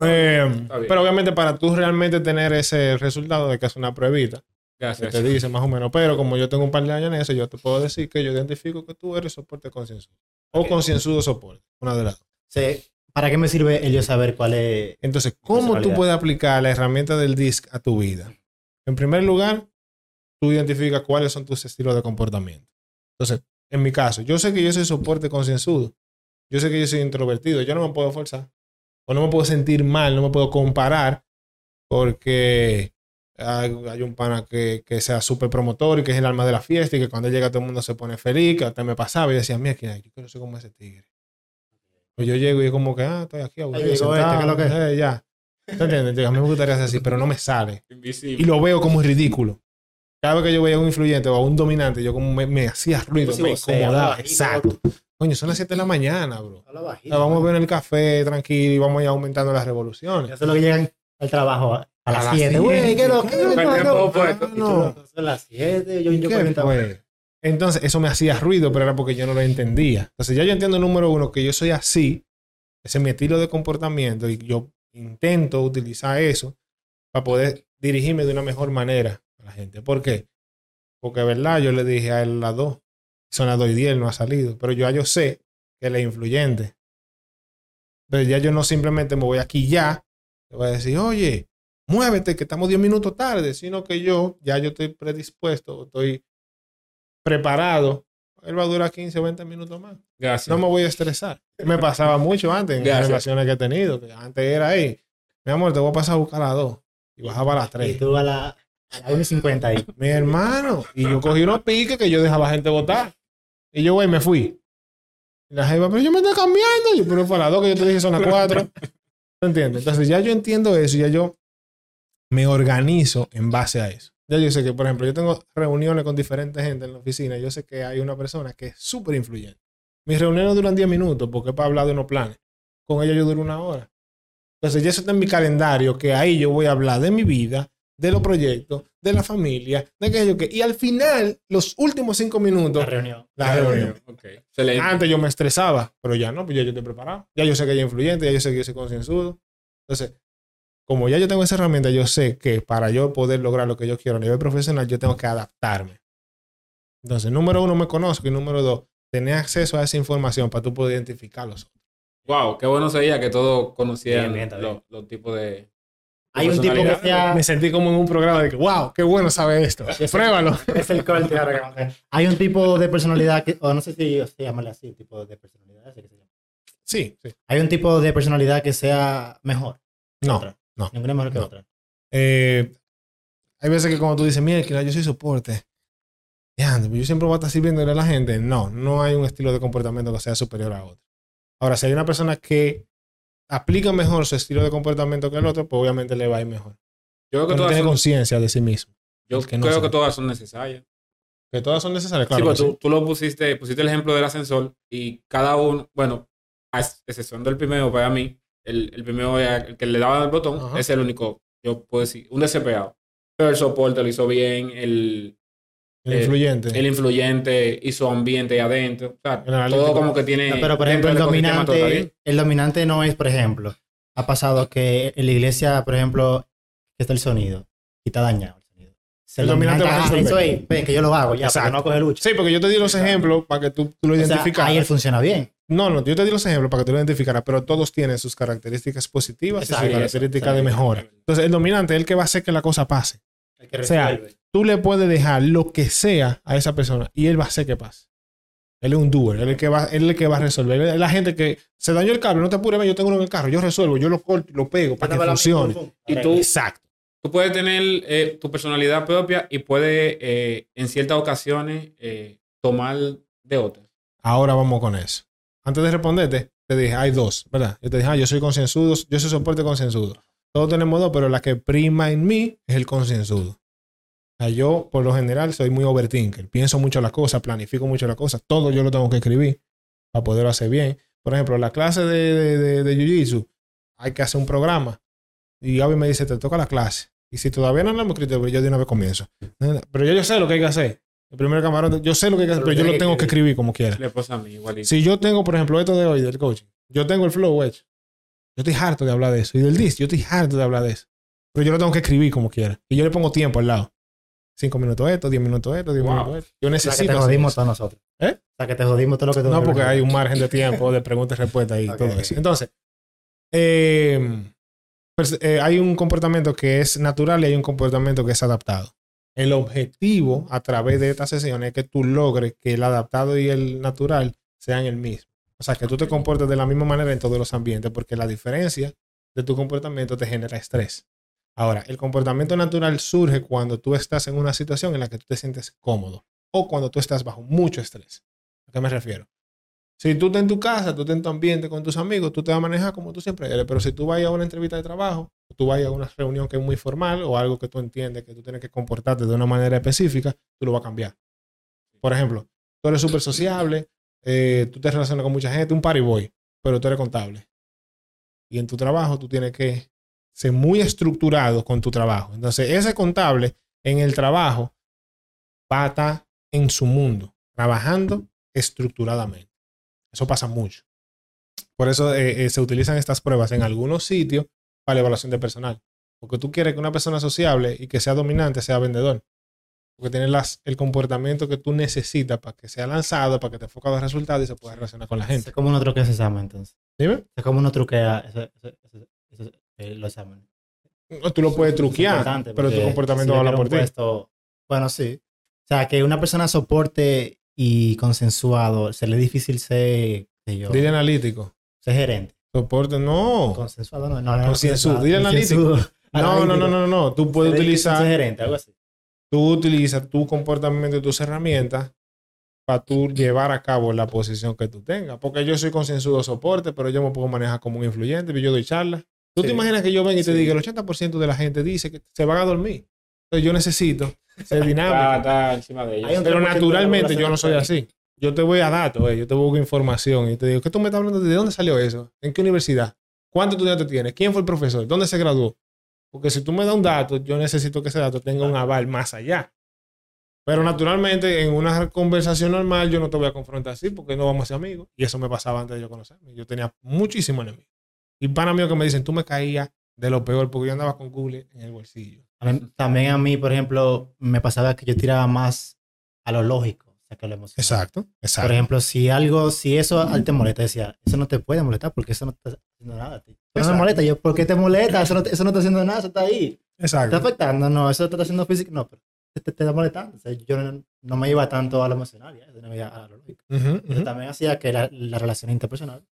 Eh, pero obviamente para tú realmente tener ese resultado de que es una pruebita, que Gracias. te dice más o menos, pero como yo tengo un par de años en eso, yo te puedo decir que yo identifico que tú eres soporte concienzudo. O Ok. concienzudo soporte, una de las dos. Sí. ¿Para qué me sirve el yo saber cuál es? Entonces, ¿cómo tú puedes aplicar la herramienta del DISC a tu vida? En primer lugar, tú identificas cuáles son tus estilos de comportamiento. Entonces, en mi caso, yo sé que yo soy soporte concienzudo. Yo sé que yo soy introvertido. Yo no me puedo forzar. O no me puedo sentir mal, no me puedo comparar porque hay, hay un pana que, que sea súper promotor y que es el alma de la fiesta y que cuando llega todo el mundo se pone feliz, que hasta me pasaba y decía, mira, que yo quiero ser como ese tigre. Pues yo llego y es como que, ah, estoy aquí aburrido, llegó este, sentado, ¿qué es lo que eh, ya. ¿Te entiendes? A mí me gustaría ser así, pero no me sale. Invisible. Y lo veo como ridículo. Cada vez que yo veía a un influyente o a un dominante, yo como me, me hacía ruido, me incomodaba. Exacto. Coño, son las 7 de la mañana, bro. Habla O bajito. sea, vamos a ver en el café tranquilo y vamos a ir aumentando las revoluciones. Eso es lo que llegan al trabajo a, a las las 7. siete. Güey, ¿qué es lo que Con el tiempo no? puesto. Y tú, No. Son las 7. Yo, yo ¿Qué 40. fue? Entonces, eso me hacía ruido, pero era porque yo no lo entendía. Entonces, ya yo entiendo, número uno, que yo soy así. Ese es mi estilo de comportamiento y yo intento utilizar eso para poder dirigirme de una mejor manera a la gente. ¿Por qué? Porque, ¿verdad? Yo le dije a él las dos. Son las dos y diez, él no ha salido. Pero yo ya yo sé que él es influyente. Pero ya yo no simplemente me voy aquí ya. Le voy a decir, oye, muévete, que estamos 10 minutos tarde. Sino que yo, ya yo estoy predispuesto, estoy preparado. Él va a durar 15 o 20 minutos más. Gracias. No me voy a estresar. Me pasaba mucho antes en las relaciones que he tenido. Que antes era ahí. Mi amor, te voy a pasar a buscar a las 2. Y bajaba a las Y 3. tú a la, a la 1 y 50 ahí. Mi hermano. Y yo cogí unos piques que yo dejaba gente votar. Y yo, güey, me fui. Y la jeva, pero yo me estoy cambiando. Yo, pero fue a las dos que yo te dije son las cuatro. ¿Tú entiendes? Entonces ya yo entiendo eso y ya yo me organizo en base a eso. Ya yo sé que, por ejemplo, yo tengo reuniones con diferentes gente en la oficina y yo sé que hay una persona que es súper influyente. Mis reuniones duran 10 minutos porque es para hablar de unos planes. Con ella yo duro una hora. Entonces ya eso está en mi calendario que ahí yo voy a hablar de mi vida, de los proyectos, de la familia, de aquello que... Y al final, los últimos cinco minutos, La reunión. la reunión. Ok. Excelente. Antes yo me estresaba, pero ya no, pues ya yo estoy preparado. Ya yo sé que ella es influyente, ya yo sé que yo soy concienzudo. Entonces, como ya yo tengo esa herramienta, yo sé que para yo poder lograr lo que yo quiero a nivel profesional, yo tengo que adaptarme. Entonces, número uno, me conozco y número dos, tener acceso a esa información para tú poder identificarlos. Wow, qué bueno sería que todos conocieran Bien, bien, está los, los tipos de. Hay un tipo que sea... Me sentí como en un programa de que, wow, qué bueno sabe esto. Pruébalo. Es el corte ahora que. Hay un tipo de personalidad que, o no sé si se llama así, tipo de personalidad. ese que se llama. Sí, sí. Hay un tipo de personalidad que sea mejor. No, otra. No, Ninguna es mejor que no. otra. Eh, hay veces que cuando tú dices, mira, que yo soy soporte, ya, yo siempre voy a estar sirviéndole a la gente. No, no hay un estilo de comportamiento que sea superior a otro. Ahora, si hay una persona que aplica mejor su estilo de comportamiento que el otro, pues obviamente le va a ir mejor. Yo creo que Pero todas tiene son, conciencia de sí mismo. yo que no creo sabe. que todas son necesarias. Que todas son necesarias, sí, claro. pues tú, sí. tú lo pusiste, pusiste el ejemplo del ascensor y cada uno, bueno, a ex- excepción del primero, para mí, el, el primero, era el que le daba el botón, Ajá. es el único, yo puedo decir, un desempleado. Pero el soporte lo hizo bien, el, El eh, influyente. el influyente hizo ambiente ahí adentro. O sea, El analítico. todo como que tiene. No, pero por ejemplo, el dominante, el dominante no es, por ejemplo, ha pasado que en la iglesia, por ejemplo, está el sonido y está dañado el dominante va a y "Oye, ven que yo lo hago ya, Exacto. porque no coge lucha. Sí, porque yo te di los ejemplos para que tú, tú lo O sea, identificaras. ahí él funciona bien. No, no, yo te di los ejemplos para que tú lo identificaras, pero todos tienen sus características positivas y sus características de mejora. Entonces, el dominante es el que va a hacer que la cosa pase. El que O sea. Tú le puedes dejar lo que sea a esa persona y él va a hacer que pase. Él es un doer, él es el que va, él es el que va a resolver. Es la gente que se dañó el cable, no te apures, yo tengo uno en el carro, yo resuelvo, yo lo corto y lo pego para que funcione. misma, Y tú- Exacto. Tú puedes tener eh, tu personalidad propia y puedes, eh, en ciertas ocasiones, eh, tomar de otras. Ahora vamos con eso. Antes de responderte, te dije, hay dos, ¿verdad? Yo te dije, ah, yo soy concienzudo, yo soy soporte concienzudo. Todos tenemos dos, pero la que prima en mí es el concienzudo. O sea, yo, por lo general, soy muy overthinker. Pienso mucho las cosas, planifico mucho las cosas. Todo yo lo tengo que escribir para poderlo hacer bien. Por ejemplo, la clase de, de, de, Jiu-Jitsu, hay que hacer un programa. Y Gaby me dice, te toca la clase. Y si todavía no lo hemos escrito, pues yo de una vez comienzo. Pero ya yo sé lo que hay que hacer. El primer camarón, yo sé lo que hay que hacer, pero yo lo tengo que escribir como quiera. Le pasa a mí igualito. Si yo tengo, por ejemplo, esto de hoy del coaching, yo tengo el flow hecho. Yo estoy harto de hablar de eso. Y del dis, yo estoy harto de hablar de eso. Pero yo lo tengo que escribir como quiera. Y yo le pongo tiempo al lado. Cinco minutos esto, diez minutos esto, diez Wow. minutos esto. Yo O sea, que necesito. te jodimos todos nosotros. ¿Eh? O sea, que te jodimos todo lo que tú No, porque hay un margen de tiempo de preguntas y respuestas y todo eso. Entonces, eh, pues, eh, hay un comportamiento que es natural y hay un comportamiento que es adaptado. El objetivo a través de estas sesiones es que tú logres que el adaptado y el natural sean el mismo. O sea, que tú te comportes de la misma manera en todos los ambientes, porque la diferencia de tu comportamiento te genera estrés. Ahora, el comportamiento natural surge cuando tú estás en una situación en la que tú te sientes cómodo o cuando tú estás bajo mucho estrés. ¿A qué me refiero? Si tú estás en tu casa, tú estás en tu ambiente con tus amigos, tú te vas a manejar como tú siempre eres. Pero si tú vas a una entrevista de trabajo, tú vas a una reunión que es muy formal o algo que tú entiendes que tú tienes que comportarte de una manera específica, tú lo vas a cambiar. Por ejemplo, tú eres súper sociable, eh, tú te relacionas con mucha gente, un party boy, pero tú eres contable. Y en tu trabajo tú tienes que ser muy estructurado con tu trabajo. Entonces, ese contable en el trabajo va a estar en su mundo, trabajando estructuradamente. Eso pasa mucho. Por eso eh, eh, se utilizan estas pruebas en algunos sitios para la evaluación de personal. Porque tú quieres que una persona sociable y que sea dominante sea vendedor. Porque tiene las, el comportamiento que tú necesitas para que sea lanzado, para que te enfoque a los resultados y se pueda relacionar con la gente. Es como uno truquea ese examen, entonces. Dime. Es como uno truquea ese, ese, eh, los exámenes. No, tú lo puedes truquear, pero tu comportamiento si habla por ti. puesto- bueno, sí. O sea, que una persona soporte y consensuado, se le es difícil ser, yo, Dile analítico. ser gerente. Soporte, no. Consensuado, no, no, no. Concienzudo, dile. No, no, no, no, no, no. Tú puedes utilizar gerente, algo así. tú utilizas tu comportamiento y tus herramientas para tú llevar a cabo la posición que tú tengas. Porque yo soy concienzudo soporte, pero yo me puedo manejar como un influyente, y yo doy charlas. ¿Tú te imaginas que yo venga y te Sí. diga el 80% de la gente dice que se van a dormir? Entonces yo necesito ser dinámico. está encima de ellos. Hay un Pero 3% de naturalmente yo no soy así. Yo te voy a datos, yo te busco información y te digo, ¿qué tú me estás hablando? ¿De dónde salió eso? ¿En qué universidad? ¿Cuántos estudiantes tienes? ¿Quién fue el profesor? ¿Dónde se graduó? Porque si tú me das un dato, yo necesito que ese dato tenga un aval más allá. Pero naturalmente, en una conversación normal, yo no te voy a confrontar así porque no vamos a ser amigos. Y eso me pasaba antes de yo conocerme. Yo tenía muchísimos enemigos. Y para mí que me dicen, tú me caías de lo peor porque yo andaba con Google en el bolsillo. También a mí, por ejemplo, me pasaba que yo tiraba más a lo lógico, o sea, que a lo emocional. Exacto, Por exacto. ejemplo, si algo, si eso te molesta, decía, eso no te puede molestar porque eso no te está haciendo nada a ti. Eso no Exacto. me molesta. Yo, ¿por qué te molesta? Eso no, te- eso no está haciendo nada, eso está ahí. ¿Te está Exacto. afectando? No, eso te está haciendo físico. No, pero te, te, te está molestando. O sea, yo no, no me iba tanto a lo emocional, ya, me iba a lo lógico. Ujú. también hacía que la, la relación interpersonal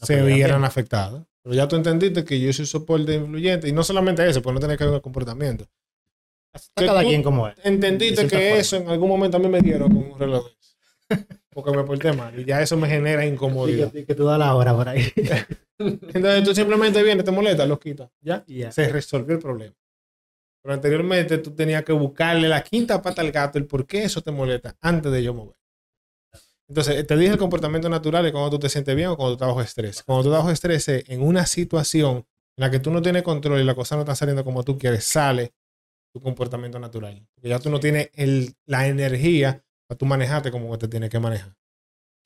no se vieran bien. afectados. Pero ya tú entendiste que yo soy soporte influyente y no solamente eso, pues no tiene que ver con el comportamiento. Está cada tú- quien como es. Entendiste que eso en algún momento a mí me dieron con un reloj. Porque me porté mal y ya eso me genera incomodidad. que, que tú das la hora por ahí. Entonces tú simplemente vienes, te molesta, lo quitas. Ya se resolvió el problema. Pero anteriormente tú tenías que buscarle la quinta pata al gato, el por qué eso te molesta, antes de yo mover. Entonces, te dije el comportamiento natural es cuando tú te sientes bien o cuando tú estás bajo estrés. Cuando tú estás bajo estrés es en una situación en la que tú no tienes control y la cosa no está saliendo como tú quieres, sale tu comportamiento natural. Porque ya tú no tienes el- la energía para tú manejarte como te tienes que manejar.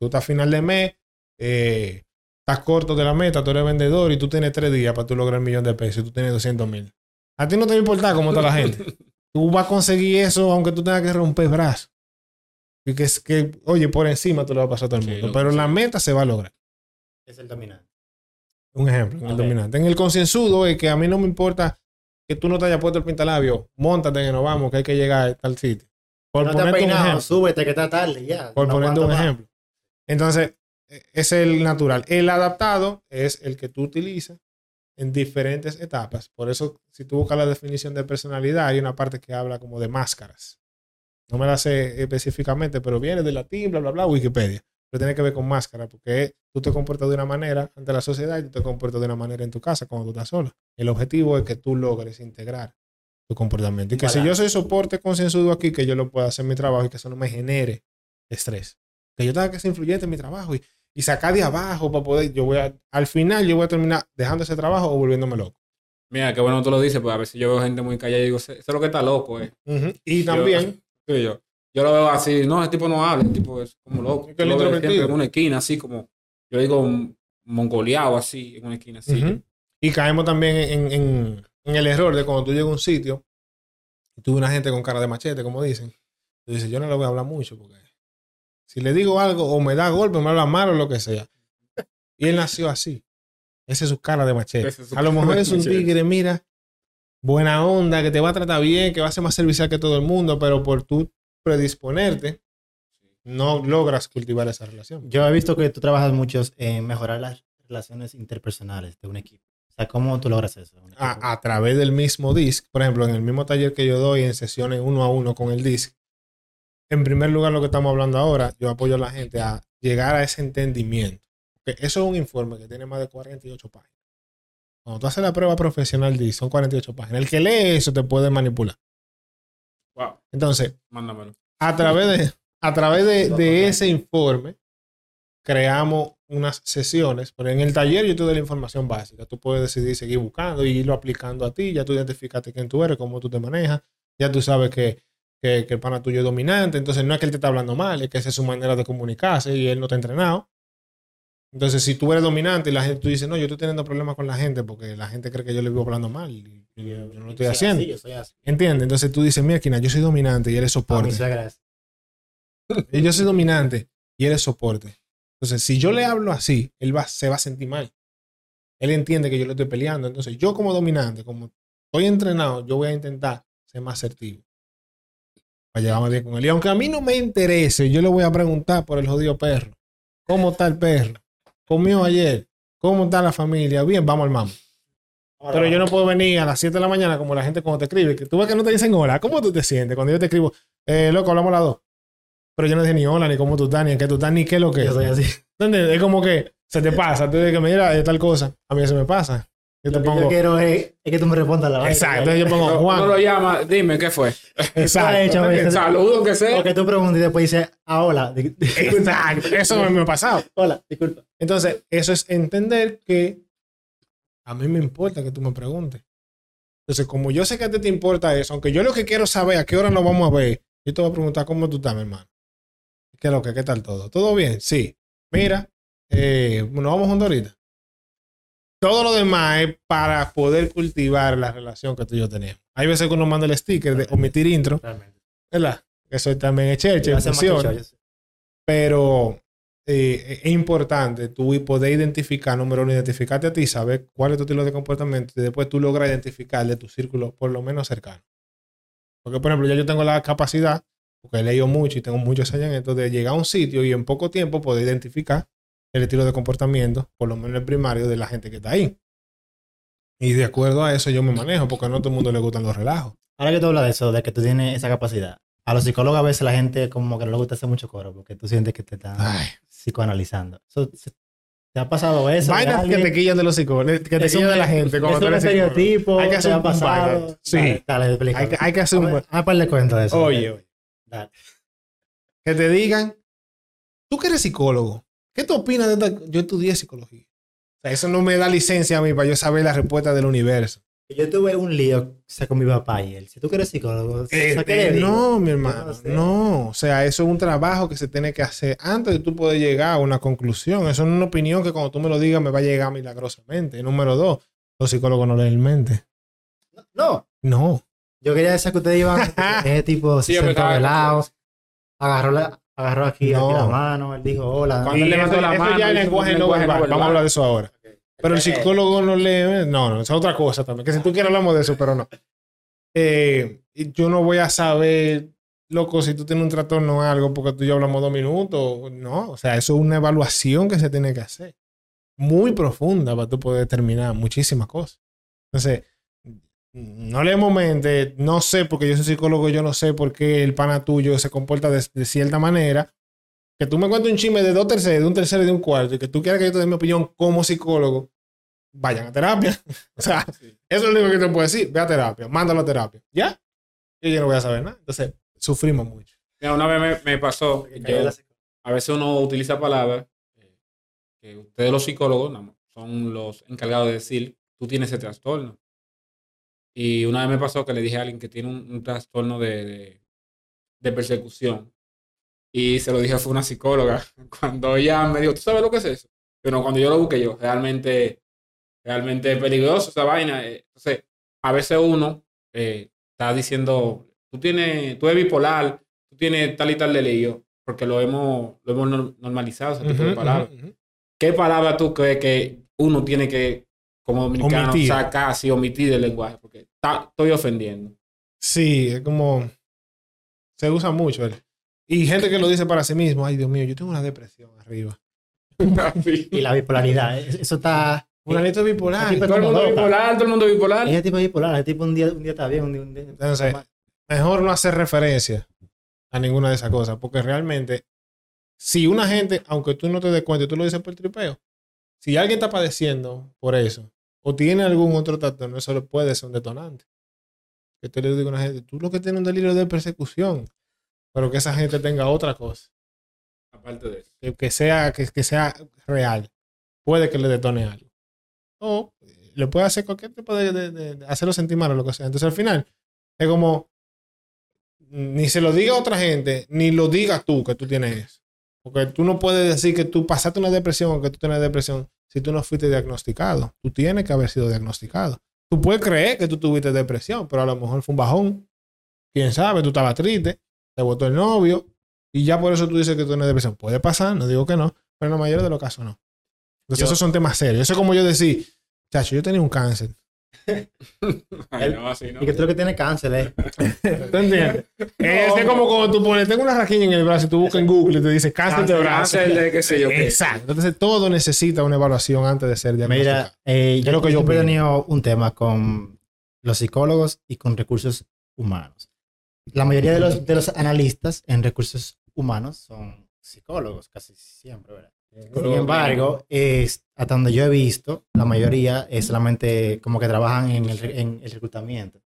Tú estás a final de mes, eh, estás corto de la meta, tú eres vendedor y tú tienes tres días para tú lograr un millón de pesos y tú tienes 200 mil. A ti no te va a importar cómo está la gente. Tú vas a conseguir eso aunque tú tengas que romper brazos. Y que oye, por encima tú le vas a pasar a todo el mundo. lo- pero la meta se va a lograr. Es el dominante. Un ejemplo, en el dominante. En el concienzudo es que a mí no me importa que tú no te hayas puesto el pintalabio. Móntate que nos vamos, que hay que llegar a tal sitio. Por no te un ejemplo. súbete que está tarde ya. Por no ponerte un más. ejemplo. Entonces, e- es el natural. El adaptado es el que tú utilizas en diferentes etapas. Por eso, si tú buscas la definición de personalidad, hay una parte que habla como de máscaras. No me la sé específicamente, pero viene de latín, bla, bla, bla, Wikipedia. Pero tiene que ver con máscara, porque tú te comportas de una manera ante la sociedad y tú te comportas de una manera en tu casa cuando tú estás sola. El objetivo es que tú logres integrar tu comportamiento. Y que si yo soy soporte concienzudo aquí, que yo lo pueda hacer mi trabajo y que eso no me genere estrés. Que yo tenga que ser influyente en mi trabajo y, y sacar de abajo para poder, yo voy a, al final yo voy a terminar dejando ese trabajo o volviéndome loco. Mira, qué bueno tú lo dices, pues a veces yo veo gente muy callada y digo, eso es lo que está loco, eh. Y también, yo, yo lo veo así, no, el tipo no habla, el tipo es como loco. Es que lo veo siempre en una esquina, así como, yo digo, mongoleado, así, en una esquina, así. Y caemos también en, en- en el error de cuando tú llegas a un sitio y tú ves una gente con cara de machete, como dicen, tú dices, yo no le voy a hablar mucho porque si le digo algo o me da golpe, me habla mal o lo que sea. Y él nació así. Esa es su cara de machete. Es A lo mejor es un tigre, mira, buena onda, que te va a tratar bien, que va a ser más servicial que todo el mundo, pero por tú predisponerte, no logras cultivar esa relación. Yo he visto que tú trabajas mucho en mejorar las relaciones interpersonales de un equipo. O sea, ¿cómo tú logras eso? A través del mismo disc, por ejemplo, en el mismo taller que yo doy en sesiones uno a uno con el disc, en primer lugar, lo que estamos hablando ahora, yo apoyo a la gente a llegar a ese entendimiento. Porque eso es un informe que tiene más de 48 páginas. Cuando tú haces la prueba profesional DISC, son 48 páginas. El que lee eso te puede manipular. Wow, Entonces, mándamelo. a través de, a través de, de ese informe, creamos unas sesiones, pero en el taller yo te doy la información básica. Tú puedes decidir seguir buscando y irlo aplicando a ti. Ya tú identificaste quién tú eres, cómo tú te manejas. Ya tú sabes que, que, que el pana tuyo es dominante. Entonces no es que él te está hablando mal, es que esa es su manera de comunicarse y él no te ha entrenado. Entonces, si tú eres dominante y la gente, tú dices, no, yo estoy teniendo problemas con la gente porque la gente cree que yo le vivo hablando mal y y yo, yo no lo estoy Soy haciendo. así, yo soy así. ¿Entiendes? Entonces tú dices, mira, Kina, yo soy dominante y él es Ah, soporte. es- Y yo soy dominante y él es soporte. Entonces, si yo le hablo así, él va, se va a sentir mal. Él entiende que yo le estoy peleando. Entonces, yo como dominante, como estoy entrenado, yo voy a intentar ser más asertivo. Para llevarme bien con él. Y aunque a mí no me interese, yo le voy a preguntar por el jodido perro. ¿Cómo está el perro? ¿Comió ayer? ¿Cómo está la familia? Bien, vamos al mambo. Pero yo no puedo venir a las 7 de la mañana como la gente cuando te escribe. Que tú ves que no te dicen hola. ¿Cómo tú te sientes? Cuando yo te escribo, eh, loco, hablamos a las 2. pero yo no dije ni hola, ni cómo tú estás, ni en qué tú estás, ni qué es lo que Yo es. soy así. Es como que se te pasa. Tú dices que mira, de tal cosa. A mí se me pasa. Yo te Lo que yo quiero es, es que tú me respondas la vaina. Exacto. Entonces yo pongo Juan. lo llama, dime, ¿qué fue? Exacto. Saludo, que sea. O que tú preguntas y después dices, ah, hola. Exacto. Eso me, me ha pasado. Hola, disculpa. Entonces, eso es entender que a mí me importa que tú me preguntes. Entonces, como yo sé que a ti te importa eso, aunque yo lo que quiero saber a qué hora nos vamos a ver, yo te voy a preguntar cómo tú estás, mi hermano. ¿Qué es lo que? ¿Qué tal todo? ¿Todo bien? Sí. Mira, eh, nos vamos juntos ahorita. Todo lo demás es para poder cultivar la relación que tú y yo tenemos. Hay veces que uno manda el sticker de omitir intro, Realmente. ¿verdad? Eso también es cheche, funciona. Pero eh, es importante tú poder identificar, número uno, identificarte a ti, saber cuál es tu estilo de comportamiento y después tú logras identificar de tu círculo por lo menos cercano. Porque, por ejemplo, ya yo tengo la capacidad, porque he leído mucho y tengo muchos años en esto, de llegar a un sitio y en poco tiempo poder identificar el estilo de comportamiento, por lo menos el primario, de la gente que está ahí. Y de acuerdo a eso yo me manejo, porque no a todo el mundo le gustan los relajos. Ahora que tú hablas de eso, de que tú tienes esa capacidad, a los psicólogos a veces la gente como que no le gusta hacer mucho coro porque tú sientes que te están Ay. psicoanalizando. Se- ¿Te ha pasado eso? Vainas que te quillan de los psicólogos, que te quillan de la gente. es un estereotipo. Hay que hacer ¿te ha un pasado? Sí. Dale, dale. Hay que, hay que hacer un Ah, pues le cuento de eso. Oye, oye. Dale. que te digan, tú que eres psicólogo, ¿qué tú opinas de esta? Yo estudié psicología. O sea, eso no me da licencia a mí para yo saber la respuesta del universo. Yo tuve un lío o sea, con mi papá y él. Si tú que eres psicólogo, o sea, Eh, ¿qué le eh, no, mi hermano, no sé. no. O sea, eso es un trabajo que se tiene que hacer antes de tú poder llegar a una conclusión. Eso no es una opinión que cuando tú me lo digas me va a llegar milagrosamente. Y número dos, los psicólogos no leen mente. No. No. Yo quería decir que ustedes iban ese tipo Sí, se sentó de lado, agarró, la, agarró aquí, No. aquí la mano, él dijo hola. Cuando él levantó la mano, ya hizo lenguaje no verbal. no Vamos a hablar de eso ahora. Pero el Eh, psicólogo no lee. No, no, es otra cosa también. Que si tú quieres hablamos de eso, pero no. Eh, yo no voy a saber, loco, si tú tienes un trastorno o algo, porque tú y yo hablamos dos minutos. No, o sea, eso es una evaluación que se tiene que hacer. Muy profunda para tú poder determinar muchísimas cosas. Entonces, no leemos mente, no sé, porque yo soy psicólogo, yo no sé por qué el pana tuyo se comporta de, de cierta manera. Que tú me cuentes un chisme de dos terceros, de un tercero y de un cuarto, y que tú quieras que yo te dé mi opinión como psicólogo, vayan a terapia. o sea, Sí. eso es lo único que te puedo decir. Ve a terapia, mándalo a terapia. ¿Ya? Yo ya no voy a saber nada. Entonces, sufrimos mucho. Mira, una vez me, me pasó, yo- a veces uno utiliza palabras eh, que ustedes los psicólogos son los encargados de decir, tú tienes ese trastorno. Y una vez me pasó que le dije a alguien que tiene un, un trastorno de, de, de persecución. Y se lo dije fue una psicóloga. Cuando ella me dijo, ¿tú sabes lo que es eso? Pero cuando yo lo busqué yo, realmente, realmente es peligroso esa vaina. eh. Entonces, a veces uno eh, está diciendo, tú tienes, tú eres bipolar, tú tienes tal y tal delio, porque lo hemos, lo hemos nor- normalizado ese tipo de palabras. ¿Qué palabra tú crees que uno tiene que, como dominicano, Omitir. sacar así, omitir del lenguaje? Porque está- estoy ofendiendo. Sí, es como. Se usa mucho. el- Y gente que lo dice para sí mismo. Ay, Dios mío, yo tengo una depresión arriba. Y la bipolaridad, eh, eso está... Fulanito es bipolar. Todo el mundo loca. bipolar, todo el mundo bipolar. Ese tipo es bipolar, ese tipo un día, un día está bien, un día, un día Entonces, mejor no hacer referencia a ninguna de esas cosas, porque realmente, si una gente, aunque tú no te des cuenta, y tú lo dices por tripeo, si alguien está padeciendo por eso, o tiene algún otro trastorno, eso le puede ser un detonante. Que tú le digo a una gente, tú lo que tienes un delirio de persecución, pero que esa gente tenga otra cosa, Aparte de eso. que, que sea, que, que sea real, puede que le detone algo. O eh, le puede hacer cualquier tipo de, de- de- de hacerlo sentir mal o lo que sea. Entonces al final es como ni se lo diga a otra gente, ni lo digas tú que tú tienes eso. Porque tú no puedes decir que tú pasaste una depresión o que tú tienes depresión si tú no fuiste diagnosticado. Tú tienes que haber sido diagnosticado. Tú puedes creer que tú tuviste depresión, pero a lo mejor fue un bajón. Quién sabe, tú estabas triste, te votó el novio y ya por eso tú dices que tú tienes depresión. Puede pasar, no digo que no, pero en la mayoría de los casos no. Entonces Yo- esos son temas serios. Eso es como yo decir, chacho, yo tenía un cáncer. No, así no. Y que tú lo que tienes cáncer, ¿eh? ¿Tú entiendes? Es es como cuando tú pones, tengo una raquilla en el brazo y tú buscas en Google y te dice cáncer de brazo. Cáncer de qué sé yo qué. Exacto. Entonces todo necesita una evaluación antes de ser diagnosticado. Mira, eh, yo Es lo que yo he tenido un tema con los psicólogos y con recursos humanos. La mayoría de los, de los analistas en recursos humanos son psicólogos casi siempre, ¿verdad? Sin embargo, es, hasta donde yo he visto, la mayoría es solamente como que trabajan en el, en el reclutamiento.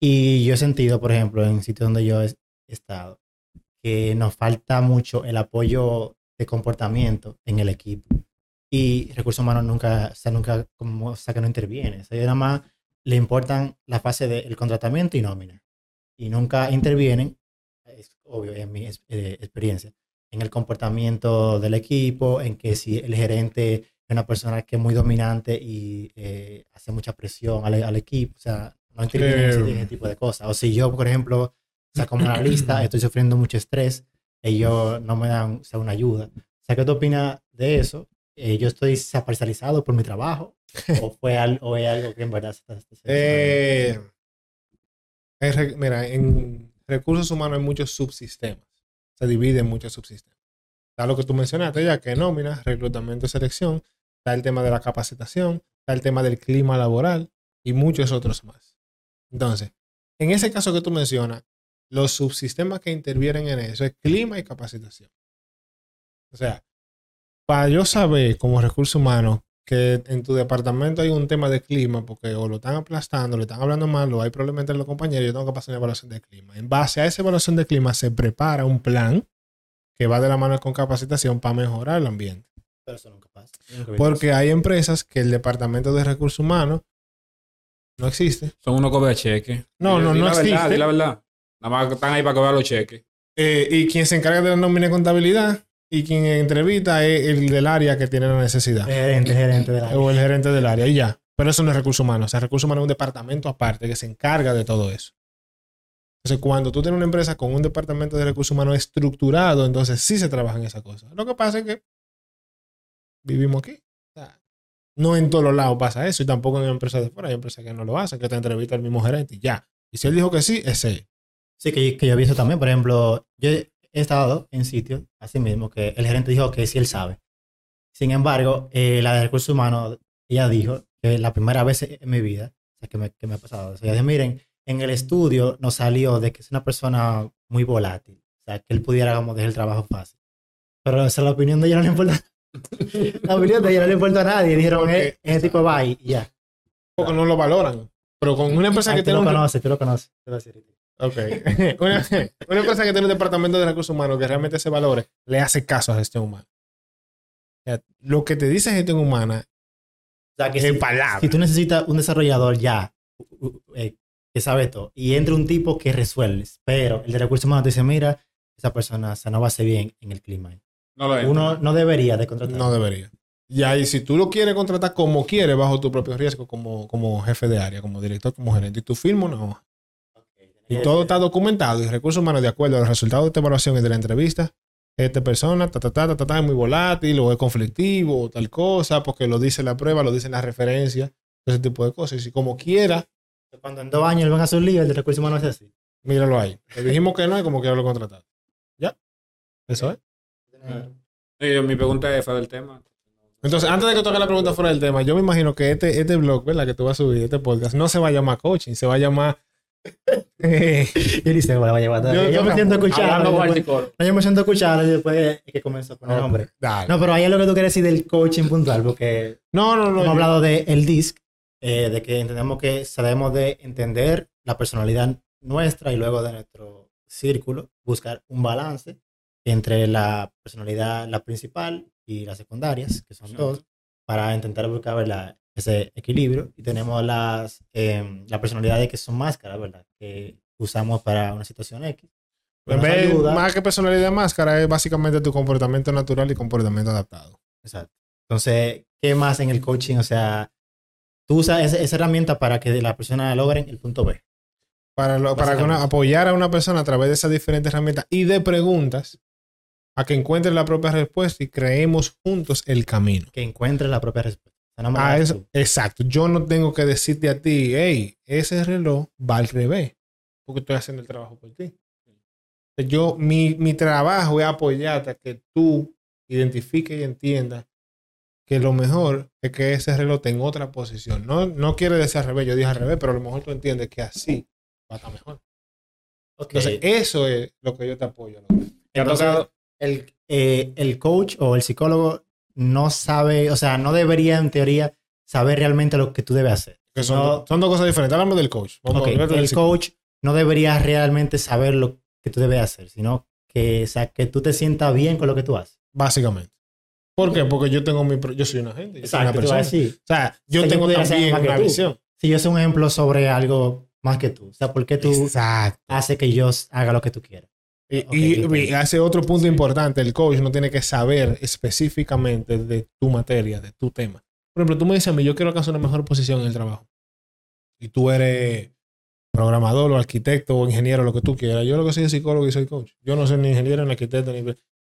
Y yo he sentido, por ejemplo, en sitios donde yo he estado, que nos falta mucho el apoyo de comportamiento en el equipo. Y recursos humanos nunca, o sea, nunca, como, o sea, que no interviene. O sea, nada más le importan la fase del contratamiento y nómina. Y nunca intervienen, es obvio, en mi eh, experiencia, en el comportamiento del equipo, en que si el gerente es una persona que es muy dominante y eh, hace mucha presión al, al equipo, o sea, no intervienen en ese, en ese tipo de cosas. O si yo, por ejemplo, o sea, como analista, estoy sufriendo mucho estrés, ellos no me dan o sea, una ayuda. O sea, ¿qué tú opinas de eso? Eh, ¿Yo estoy parcializado por mi trabajo? ¿O, fue al- o es algo que en verdad se está- se está- Eh, en mira, en recursos humanos hay muchos subsistemas. Se divide en muchos subsistemas. Está lo que tú mencionaste ya, que nómina, reclutamiento y selección. Está el tema de la capacitación. Está el tema del clima laboral y muchos otros más. Entonces, en ese caso que tú mencionas, los subsistemas que intervienen en eso es clima y capacitación. O sea, para yo saber como recurso humano que en tu departamento hay un tema de clima porque o lo están aplastando, le están hablando mal o hay problemas entre los compañeros, yo tengo que pasar una evaluación de clima. En base a esa evaluación de clima se prepara un plan que va de la mano con capacitación para mejorar el ambiente. Pero eso nunca pasa. Nunca Porque hay empresas que el departamento de recursos humanos no existe. Son unos cobra cheques. No, no, no la verdad, existe. di la verdad. Nada más están ahí para cobrar los cheques. Eh, y quien se encarga de la nómina y contabilidad y quien entrevista es el del área que tiene la necesidad. El gerente, el gerente de la o el gerente del área y ya. Pero eso no es recursos humanos. O sea, recursos humanos es un departamento aparte que se encarga de todo eso. Entonces, cuando tú tienes una empresa con un departamento de recursos humanos estructurado, entonces sí se trabaja en esa cosa. Lo que pasa es que vivimos aquí. O sea, no en todos los lados pasa eso y tampoco en empresas de fuera. Hay empresas que no lo hacen, que te entrevista el mismo gerente y ya. Y si él dijo que sí, es. Sí, que, que yo he visto también. Por ejemplo, yo he estado en sitios así mismo que el gerente dijo que sí él sabe. Sin embargo, eh, la de recursos humanos, ella dijo que la primera vez en mi vida o sea, que, me, que me ha pasado. O sea, ella dijo, miren, en el estudio nos salió de que es una persona muy volátil. O sea, que él pudiera como dejar el trabajo fácil. Pero o sea, la opinión de ella no le importa. la opinión de ella no le importa a nadie. Dijeron, Porque- "Eh, ese tipo va y ya. Porque no lo valoran. Pero con una empresa Ah, que tú tiene lo un... conoces, tú lo conoces. Te voy a decir. Ok. una, una empresa que tiene un departamento de recursos humanos que realmente se valore, le hace caso a gestión humana. O sea, lo que te dice gestión humana O sea, que en si, palabras. si tú necesitas un desarrollador ya eh, que sabe todo y entra un tipo que resuelve, pero el de recursos humanos te dice, mira, esa persona o sea, no va a ser bien en el clima. No lo es. Uno no debería de contratar. No debería. Y ahí, si tú lo quieres contratar como quieres, bajo tu propio riesgo, como, como jefe de área, como director, como gerente, y tú firmas una hoja. Y todo está documentado y recursos humanos, de acuerdo a los resultados de esta evaluación y de la entrevista, esta persona, ta, ta, ta, ta, ta, ta, es muy volátil, o es conflictivo, o tal cosa, porque lo dice la prueba, lo dicen las referencias, ese tipo de cosas. Y si como quiera, Cuando en dos años él venga a su lío, el de recursos humanos es así. míralo ahí. Le dijimos que no y como quiera lo contratado. ¿Ya? Eso es. Sí, mi pregunta es fuera del tema. Entonces, antes de que toque la pregunta fuera del tema, yo me imagino que este, este blog, ¿verdad? Que tú vas a subir, este podcast, no se va a llamar coaching, se va a llamar. Yo- yo, me siento con el no, yo me siento escuchado y después es que comenzó a poner nombre. No, pero ahí es lo que tú quieres decir del coaching puntual, porque No, no, no. hemos yo- hablado de el DISC, eh, de que entendemos que debemos de entender la personalidad nuestra y luego de nuestro círculo, buscar un balance entre la personalidad, la principal y las secundarias, que son dos, para intentar buscar ¿verdad? Ese equilibrio. Y tenemos las, eh, la personalidades que son máscaras, ¿verdad? Que usamos para una situación X. En vez- ayuda. más que personalidad máscara, es básicamente tu comportamiento natural y comportamiento adaptado. Exacto. Entonces, ¿qué más en el coaching? O sea, tú usas esa, esa herramienta para que la persona logren el punto B. Para, lo- para que una- Básicamente. apoyar a una persona a través de esas diferentes herramientas y de preguntas a que encuentre la propia respuesta y creemos juntos el camino. Que encuentre la propia respuesta. Ah, eso, exacto. Yo no tengo que decirte a ti, hey, ese reloj va al revés, porque estoy haciendo el trabajo por ti. Yo, mi, mi trabajo es apoyarte a que tú identifiques y entiendas que lo mejor es que ese reloj en otra posición. No, no quiere decir al revés, yo dije al revés, pero a lo mejor tú entiendes que así va a estar mejor. Entonces, eso es lo que yo te apoyo. el, eh, el coach o el psicólogo no sabe, o sea, no debería en teoría saber realmente lo que tú debes hacer. Que son, No- son dos cosas diferentes. Hablamos del coach. Vamos Ok, a hablar del el psicólogo. coach no debería realmente saber lo que tú debes hacer, sino que, o sea, que tú te sientas bien con lo que tú haces. Básicamente. ¿Por qué? Porque yo tengo mi... Yo soy un agente. Yo soy una persona. O sea, yo O sea, yo tengo ser también una visión. Si yo soy un ejemplo sobre algo más que tú, o sea, ¿por qué tú Exacto. haces que yo haga lo que tú quieras? Y, Ok, y- entiendo. y hace otro punto importante, el coach no tiene que saber específicamente de tu materia, de tu tema. Por ejemplo, tú me dices a mí, yo quiero alcanzar una mejor posición en el trabajo. Y tú eres programador o arquitecto o ingeniero, lo que tú quieras. Yo lo que soy es psicólogo y soy coach. Yo no soy ni ingeniero, ni arquitecto, ni...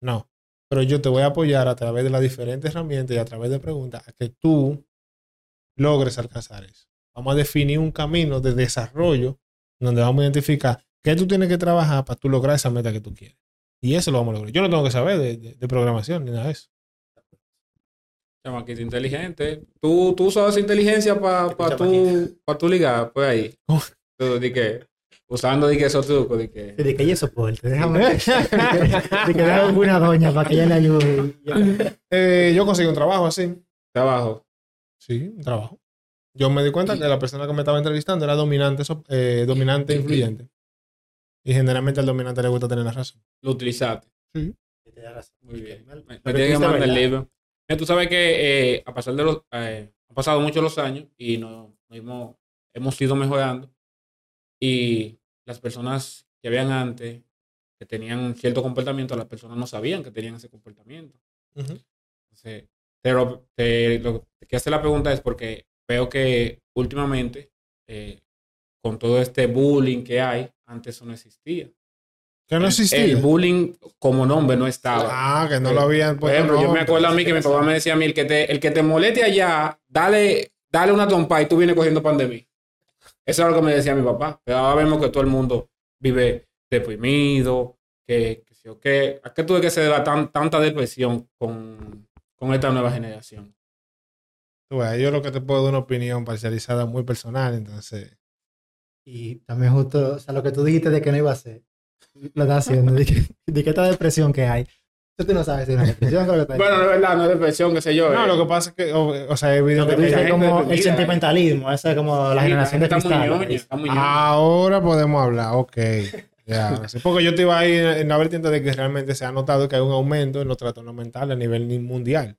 No. Pero yo te voy a apoyar a través de las diferentes herramientas y a través de preguntas a que tú logres alcanzar eso. Vamos a definir un camino de desarrollo donde vamos a identificar qué tú tienes que trabajar para tú lograr esa meta que tú quieres. Y eso lo vamos a lograr. Yo no tengo que saber de, de- de programación ni nada de eso. Chamaquito inteligente. Tú, tú usas inteligencia para pa tu, pa tu ligar, pues ahí. Tú, di que, usando di que esos trucos, di que. De que ella soporte, déjame. de que déjame una doña para que ella le ayude. Eh, yo conseguí un trabajo así. Trabajo. Sí, un trabajo. Yo me di cuenta que la persona que me estaba entrevistando era dominante, eh, dominante e influyente. Y generalmente al dominante le gusta tener la razón. Lo utilizaste. Sí. Muy bien. Me, me Pero tiene que mandar el libro. Mira, tú sabes que eh, a pasar de los. eh, han pasado muchos los años y nos, nos hemos, hemos ido mejorando. Y las personas que habían antes, que tenían un cierto comportamiento, las personas no sabían que tenían ese comportamiento. Ujú. Entonces, pero te, lo que hace la pregunta es porque veo que últimamente, eh, con todo este bullying que hay, antes eso no existía. Que no existía. El bullying como nombre no estaba. Ah, que no lo habían Por puesto ejemplo, yo me acuerdo a mí que mi papá me decía a mí, el que te, el que te moleste allá, dale, dale una trompa y tú vienes cogiendo pan de mí. Eso es lo que me decía mi papá. Pero ahora vemos que todo el mundo vive deprimido, que, que. ¿A qué tuve que se deba tan, tanta depresión con, con esta nueva generación? Tú ves, yo lo que te puedo dar una opinión parcializada muy personal, entonces. Y también justo, o sea, lo que tú dijiste de que no iba a hacer, lo estás haciendo, de que, de que esta depresión que hay. Tú no sabes si es una depresión o lo que está Bueno, no es verdad, no es depresión, qué sé yo. No, eh. lo que pasa es que, o, o sea, Lo que tú dices como el deprimida, sentimentalismo, esa es como la generación de está muy cristal. está. Ah, Ahora podemos hablar, ok. Ya, sí, porque yo te iba ahí en la vertiente de que realmente se ha notado que hay un aumento en los trastornos mentales a nivel ni- mundial.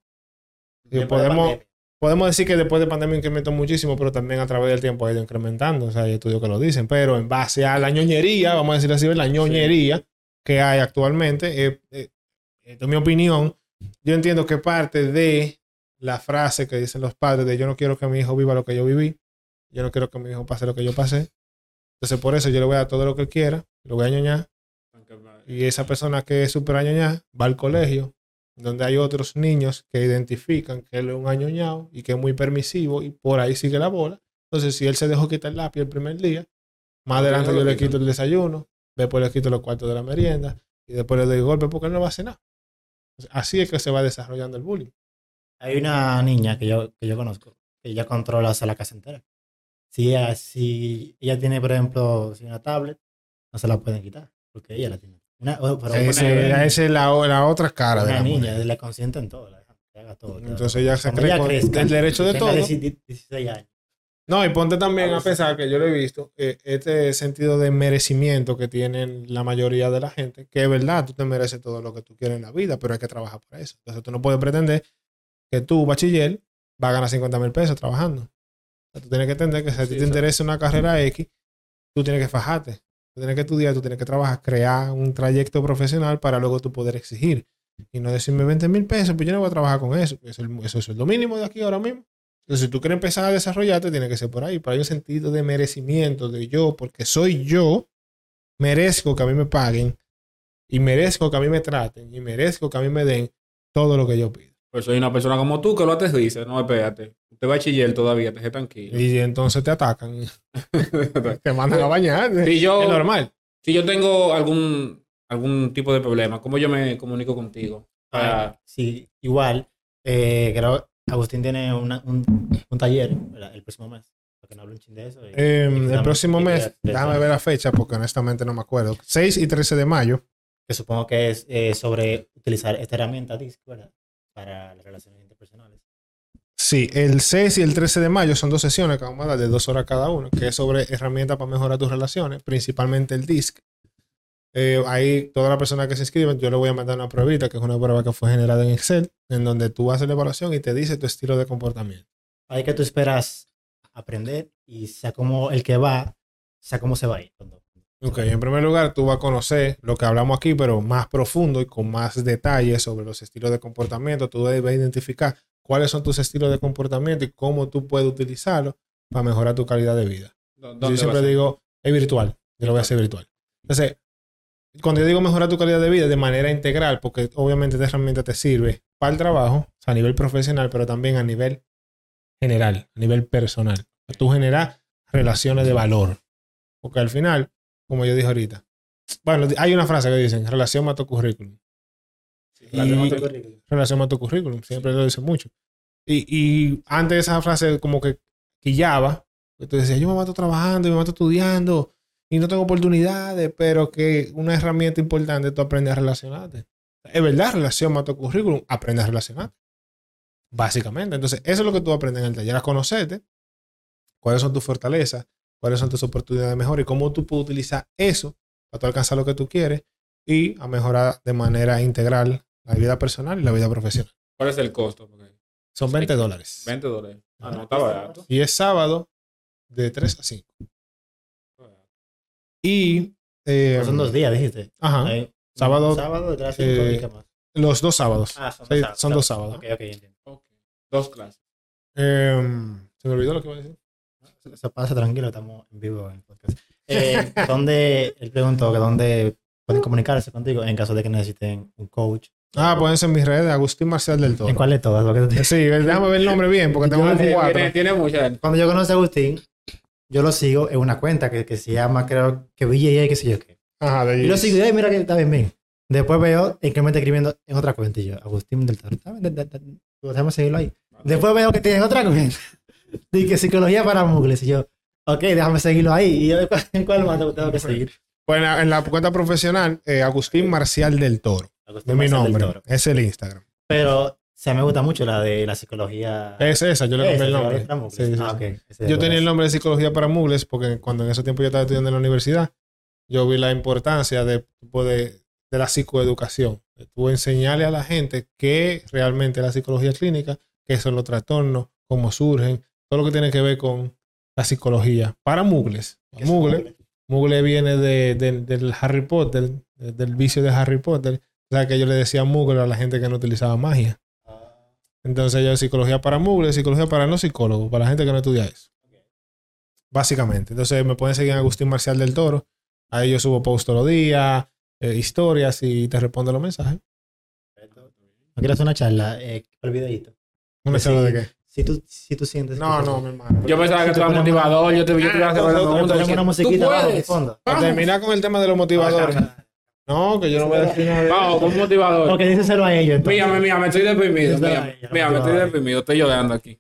De podemos. Podemos decir que después de pandemia incrementó muchísimo, pero también a través del tiempo ha ido incrementando. O sea, hay estudios que lo dicen. Pero en base a la ñoñería, vamos a decir así, la ñoñería que hay actualmente, eh, eh, es mi opinión, yo entiendo que parte de la frase que dicen los padres de yo no quiero que mi hijo viva lo que yo viví, yo no quiero que mi hijo pase lo que yo pasé. Entonces, por eso yo le voy a dar todo lo que quiera, lo voy a ñoñar. Y esa persona que es súper añoñada va al colegio, donde hay otros niños que identifican que él es un añoñado y que es muy permisivo y por ahí sigue la bola. Entonces, si él se dejó quitar el lápiz el primer día, más adelante yo le quito. el desayuno, después le quito los cuartos de la merienda y después le doy golpe porque él no va a hacer nada. Así es que se va desarrollando el bullying. Hay una niña que yo, que yo conozco, que ella controla hasta la casa entera. Si ella, si ella tiene, por ejemplo, si una tablet, no se la pueden quitar, porque ella la tiene. Una, o- pero Ese- una, Esa es la, la otra cara de la niña, todo, la dejan que haga todo. todo. Entonces ella se cree ella con crezca, el derecho de todo. 16 16 años. No, y ponte también a Vamos. pensar que yo lo he visto, eh, este sentido de merecimiento que tienen la mayoría de la gente, que es verdad, tú te mereces todo lo que tú quieres en la vida, pero hay que trabajar por eso. Entonces tú no puedes pretender que tú, bachiller, vas a ganar 50 mil pesos trabajando. O sea, tú tienes que entender que si a ti Sí, te interesa una carrera X, tú tienes que fajarte, tú tienes que estudiar, tú tienes que trabajar, crear un trayecto profesional para luego tú poder exigir. Y no decirme 20 mil pesos, pues yo no voy a trabajar con eso. Eso eso es el mínimo de aquí ahora mismo. Entonces, si tú quieres empezar a desarrollarte, tiene que ser por ahí. Pero hay un sentido de merecimiento de yo, porque soy yo, merezco que a mí me paguen y merezco que a mí me traten y merezco que a mí me den todo lo que yo pido. Pues soy una persona como tú que lo aterriza. No, espérate. Usted va a chillar todavía, te tranquilo. Y entonces te atacan te mandan a bañar. Si yo, Es normal. si yo tengo algún, algún tipo de problema, ¿cómo yo me comunico contigo? Para- Sí, igual, eh, creo Agustín tiene una- un, un taller ¿verdad? el próximo mes, porque no hablo un chin de eso. y- Eh, y el próximo mes, déjame ver la fecha porque honestamente no me acuerdo. 6 y 13 de mayo. que supongo que es eh, sobre utilizar esta herramienta DISC, ¿verdad? Para las relaciones interpersonales. Sí, el 6 y el 13 de mayo son dos sesiones que vamos a dar de dos horas cada uno, que es sobre herramientas para mejorar tus relaciones, principalmente el DISC. Eh, ahí, toda la persona que se inscriben, yo le voy a mandar una pruebita, que es una prueba que fue generada en Excel, en donde tú haces la evaluación y te dice tu estilo de comportamiento. Ahí que tú esperas aprender y sea como el que va, sea cómo se va a ir. cuando- Ok, en primer lugar, tú vas a conocer lo que hablamos aquí, pero más profundo y con más detalles sobre los estilos de comportamiento. Tú debes identificar cuáles son tus estilos de comportamiento y cómo tú puedes utilizarlos para mejorar tu calidad de vida. ¿Dó- Yo siempre digo, es virtual. Yo lo voy a hacer virtual. Entonces, cuando yo digo mejorar tu calidad de vida de manera integral, porque obviamente esta herramienta te sirve para el trabajo, o sea, a nivel profesional, pero también a nivel general, a nivel personal. Tú generas relaciones de valor. Porque al final, como yo dije ahorita, bueno, hay una frase que dicen, relación mata tu currículum. Relación tu currículum. relación a tu currículum. Siempre lo dice mucho. Y, y antes esa frase como que quillaba. Tú decías, yo me mato trabajando, yo me mato estudiando y no tengo oportunidades, pero que una herramienta importante es tú aprendes a relacionarte. Es verdad, relación mata tu currículum, aprende a relacionarte. Básicamente. Entonces, eso es lo que tú aprendes en el taller, a conocerte, cuáles son tus fortalezas, cuáles son tus oportunidades de mejora y cómo tú puedes utilizar eso para tú alcanzar lo que tú quieres y a mejorar de manera integral la vida personal y la vida profesional. ¿Cuál es el costo? Porque Son 20 dólares. 20 dólares. Ah, no, está barato. Y es sábado de 3 a 5. Y... eh, son dos días, dijiste. Ajá. Ahí, Sábado, Sábado, de las cinco, eh, ¿y qué más? Los dos sábados. Ah, son Sí, dos sábados. son dos sábados. Ok, ok, entiendo. Ok. Dos clases. Em, se me olvidó lo que iba a decir. Se pasa tranquilo, estamos en vivo en el podcast. Eh, ¿Dónde, él preguntó que dónde pueden comunicarse contigo en caso de que necesiten un coach? Ah, pueden ser en mis redes, Agustín Marcial del Toro. ¿En cuál de todas? Lo que tú- Sí, déjame ver el nombre bien, porque tengo como cuatro. Tiene, tiene muchas. Cuando yo conocí a Agustín, yo lo sigo en una cuenta que, que se llama, creo que VJA, qué sé yo qué. Ajá, de Y lo sigo y ay, mira que está bien, bien. Después veo en que me está escribiendo en otra cuenta y yo, Agustín del Toro. Pues Déjame seguirlo ahí. Después veo que tiene otra cuenta. Dice que psicología para muggles. Y yo, ok, déjame seguirlo ahí. Y yo, ¿en cuál más tengo que seguir? Pues en la, en la cuenta profesional, eh, Agustín Marcial del Toro. Agustín Es mi Marcel del nombre. Es el Instagram. Pero, o sea, me gusta mucho la de la psicología. Es esa, yo le cambié el nombre. Sí, sí, Ah, sí. ok. Ese Yo tenía el nombre de psicología para mugles porque cuando en ese tiempo yo estaba estudiando en la universidad, yo vi la importancia de, de, de la psicoeducación. De tú enseñarle a la gente qué realmente es la psicología clínica, qué son los trastornos, cómo surgen, todo lo que tiene que ver con la psicología para mugles. ¿Qué es Mugle, muggle? mugle viene de, de- del Harry Potter, de- del vicio de Harry Potter. O sea, que yo le decía mugle a la gente que no utilizaba magia. Ah, Entonces yo psicología para mugles, psicología para no psicólogos, para la gente que no estudia eso. Básicamente. Entonces me pueden seguir en Agustín Marcial del Toro. Ahí yo subo post todos los días, eh, historias y te respondo los mensajes. ¿No quieres hacer una charla? Eh. ¿No me Sí. sabes de qué? Si tú, si tú sientes. No, que- no, mi hermano. Yo pensaba que Si tú tú eras motivador. Yo te, yo te iba a hacer Ah, una ¿Tú musiquita abajo de puedes? fondo. Para terminar con el tema de los motivadores. No, que yo no voy a decir nada. Vamos, con un motivador. Ok, díselo a ellos. entonces. Mírame, mírame, estoy deprimido. Mírame, mírame, estoy deprimido. Estoy llorando aquí.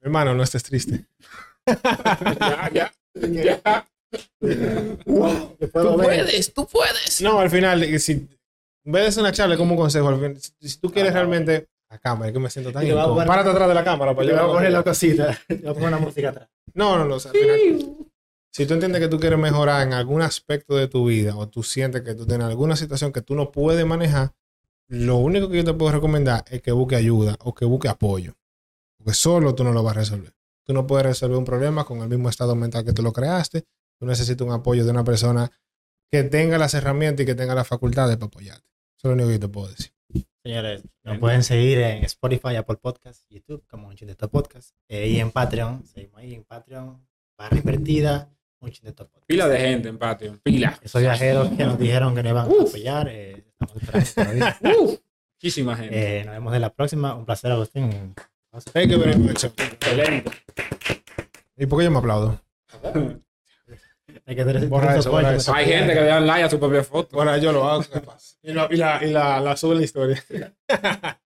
Hermano, no estés triste. Ya, ya. Ya. Yo puedo ver. tú puedes. No, al final, si en vez de hacer una charla como un consejo, al fin- si, si tú quieres realmente. La cámara, es que me siento tan te incómodo. poner- Párate atrás de la cámara para Yo yo voy a poner la cosita. Yo voy a poner música atrás. No, no, no. o sea, al final, si tú entiendes que tú quieres mejorar en algún aspecto de tu vida o tú sientes que tú tienes alguna situación que tú no puedes manejar, lo único que yo te puedo recomendar es que busque ayuda o que busque apoyo. Porque solo tú no lo vas a resolver. Tú no puedes resolver un problema con el mismo estado mental que tú lo creaste. Tú necesitas un apoyo de una persona que tenga las herramientas y que tenga las facultades para apoyarte. Eso es lo único que yo te puedo decir. Señores, nos pueden seguir en Spotify, Apple Podcasts, YouTube, como un de podcast. eh, y en Patreon, seguimos ahí en Patreon, barra invertida, un de podcast. Pila de gente en Patreon. Pila. Esos viajeros que nos dijeron que nos iban a apoyar, eh, estamos esperando todavía. Muchísima gente. Eh, nos vemos en la próxima. Un placer, Agustín. Thank you very much. Excelente. ¿Y por qué yo me aplaudo? Hay que tener Borra eso, borra eso. Hay gente que le dan like a su propia foto. Ahora yo lo hago. ¿qué pasa? Y, la, y, la, y la, la sube en la historia.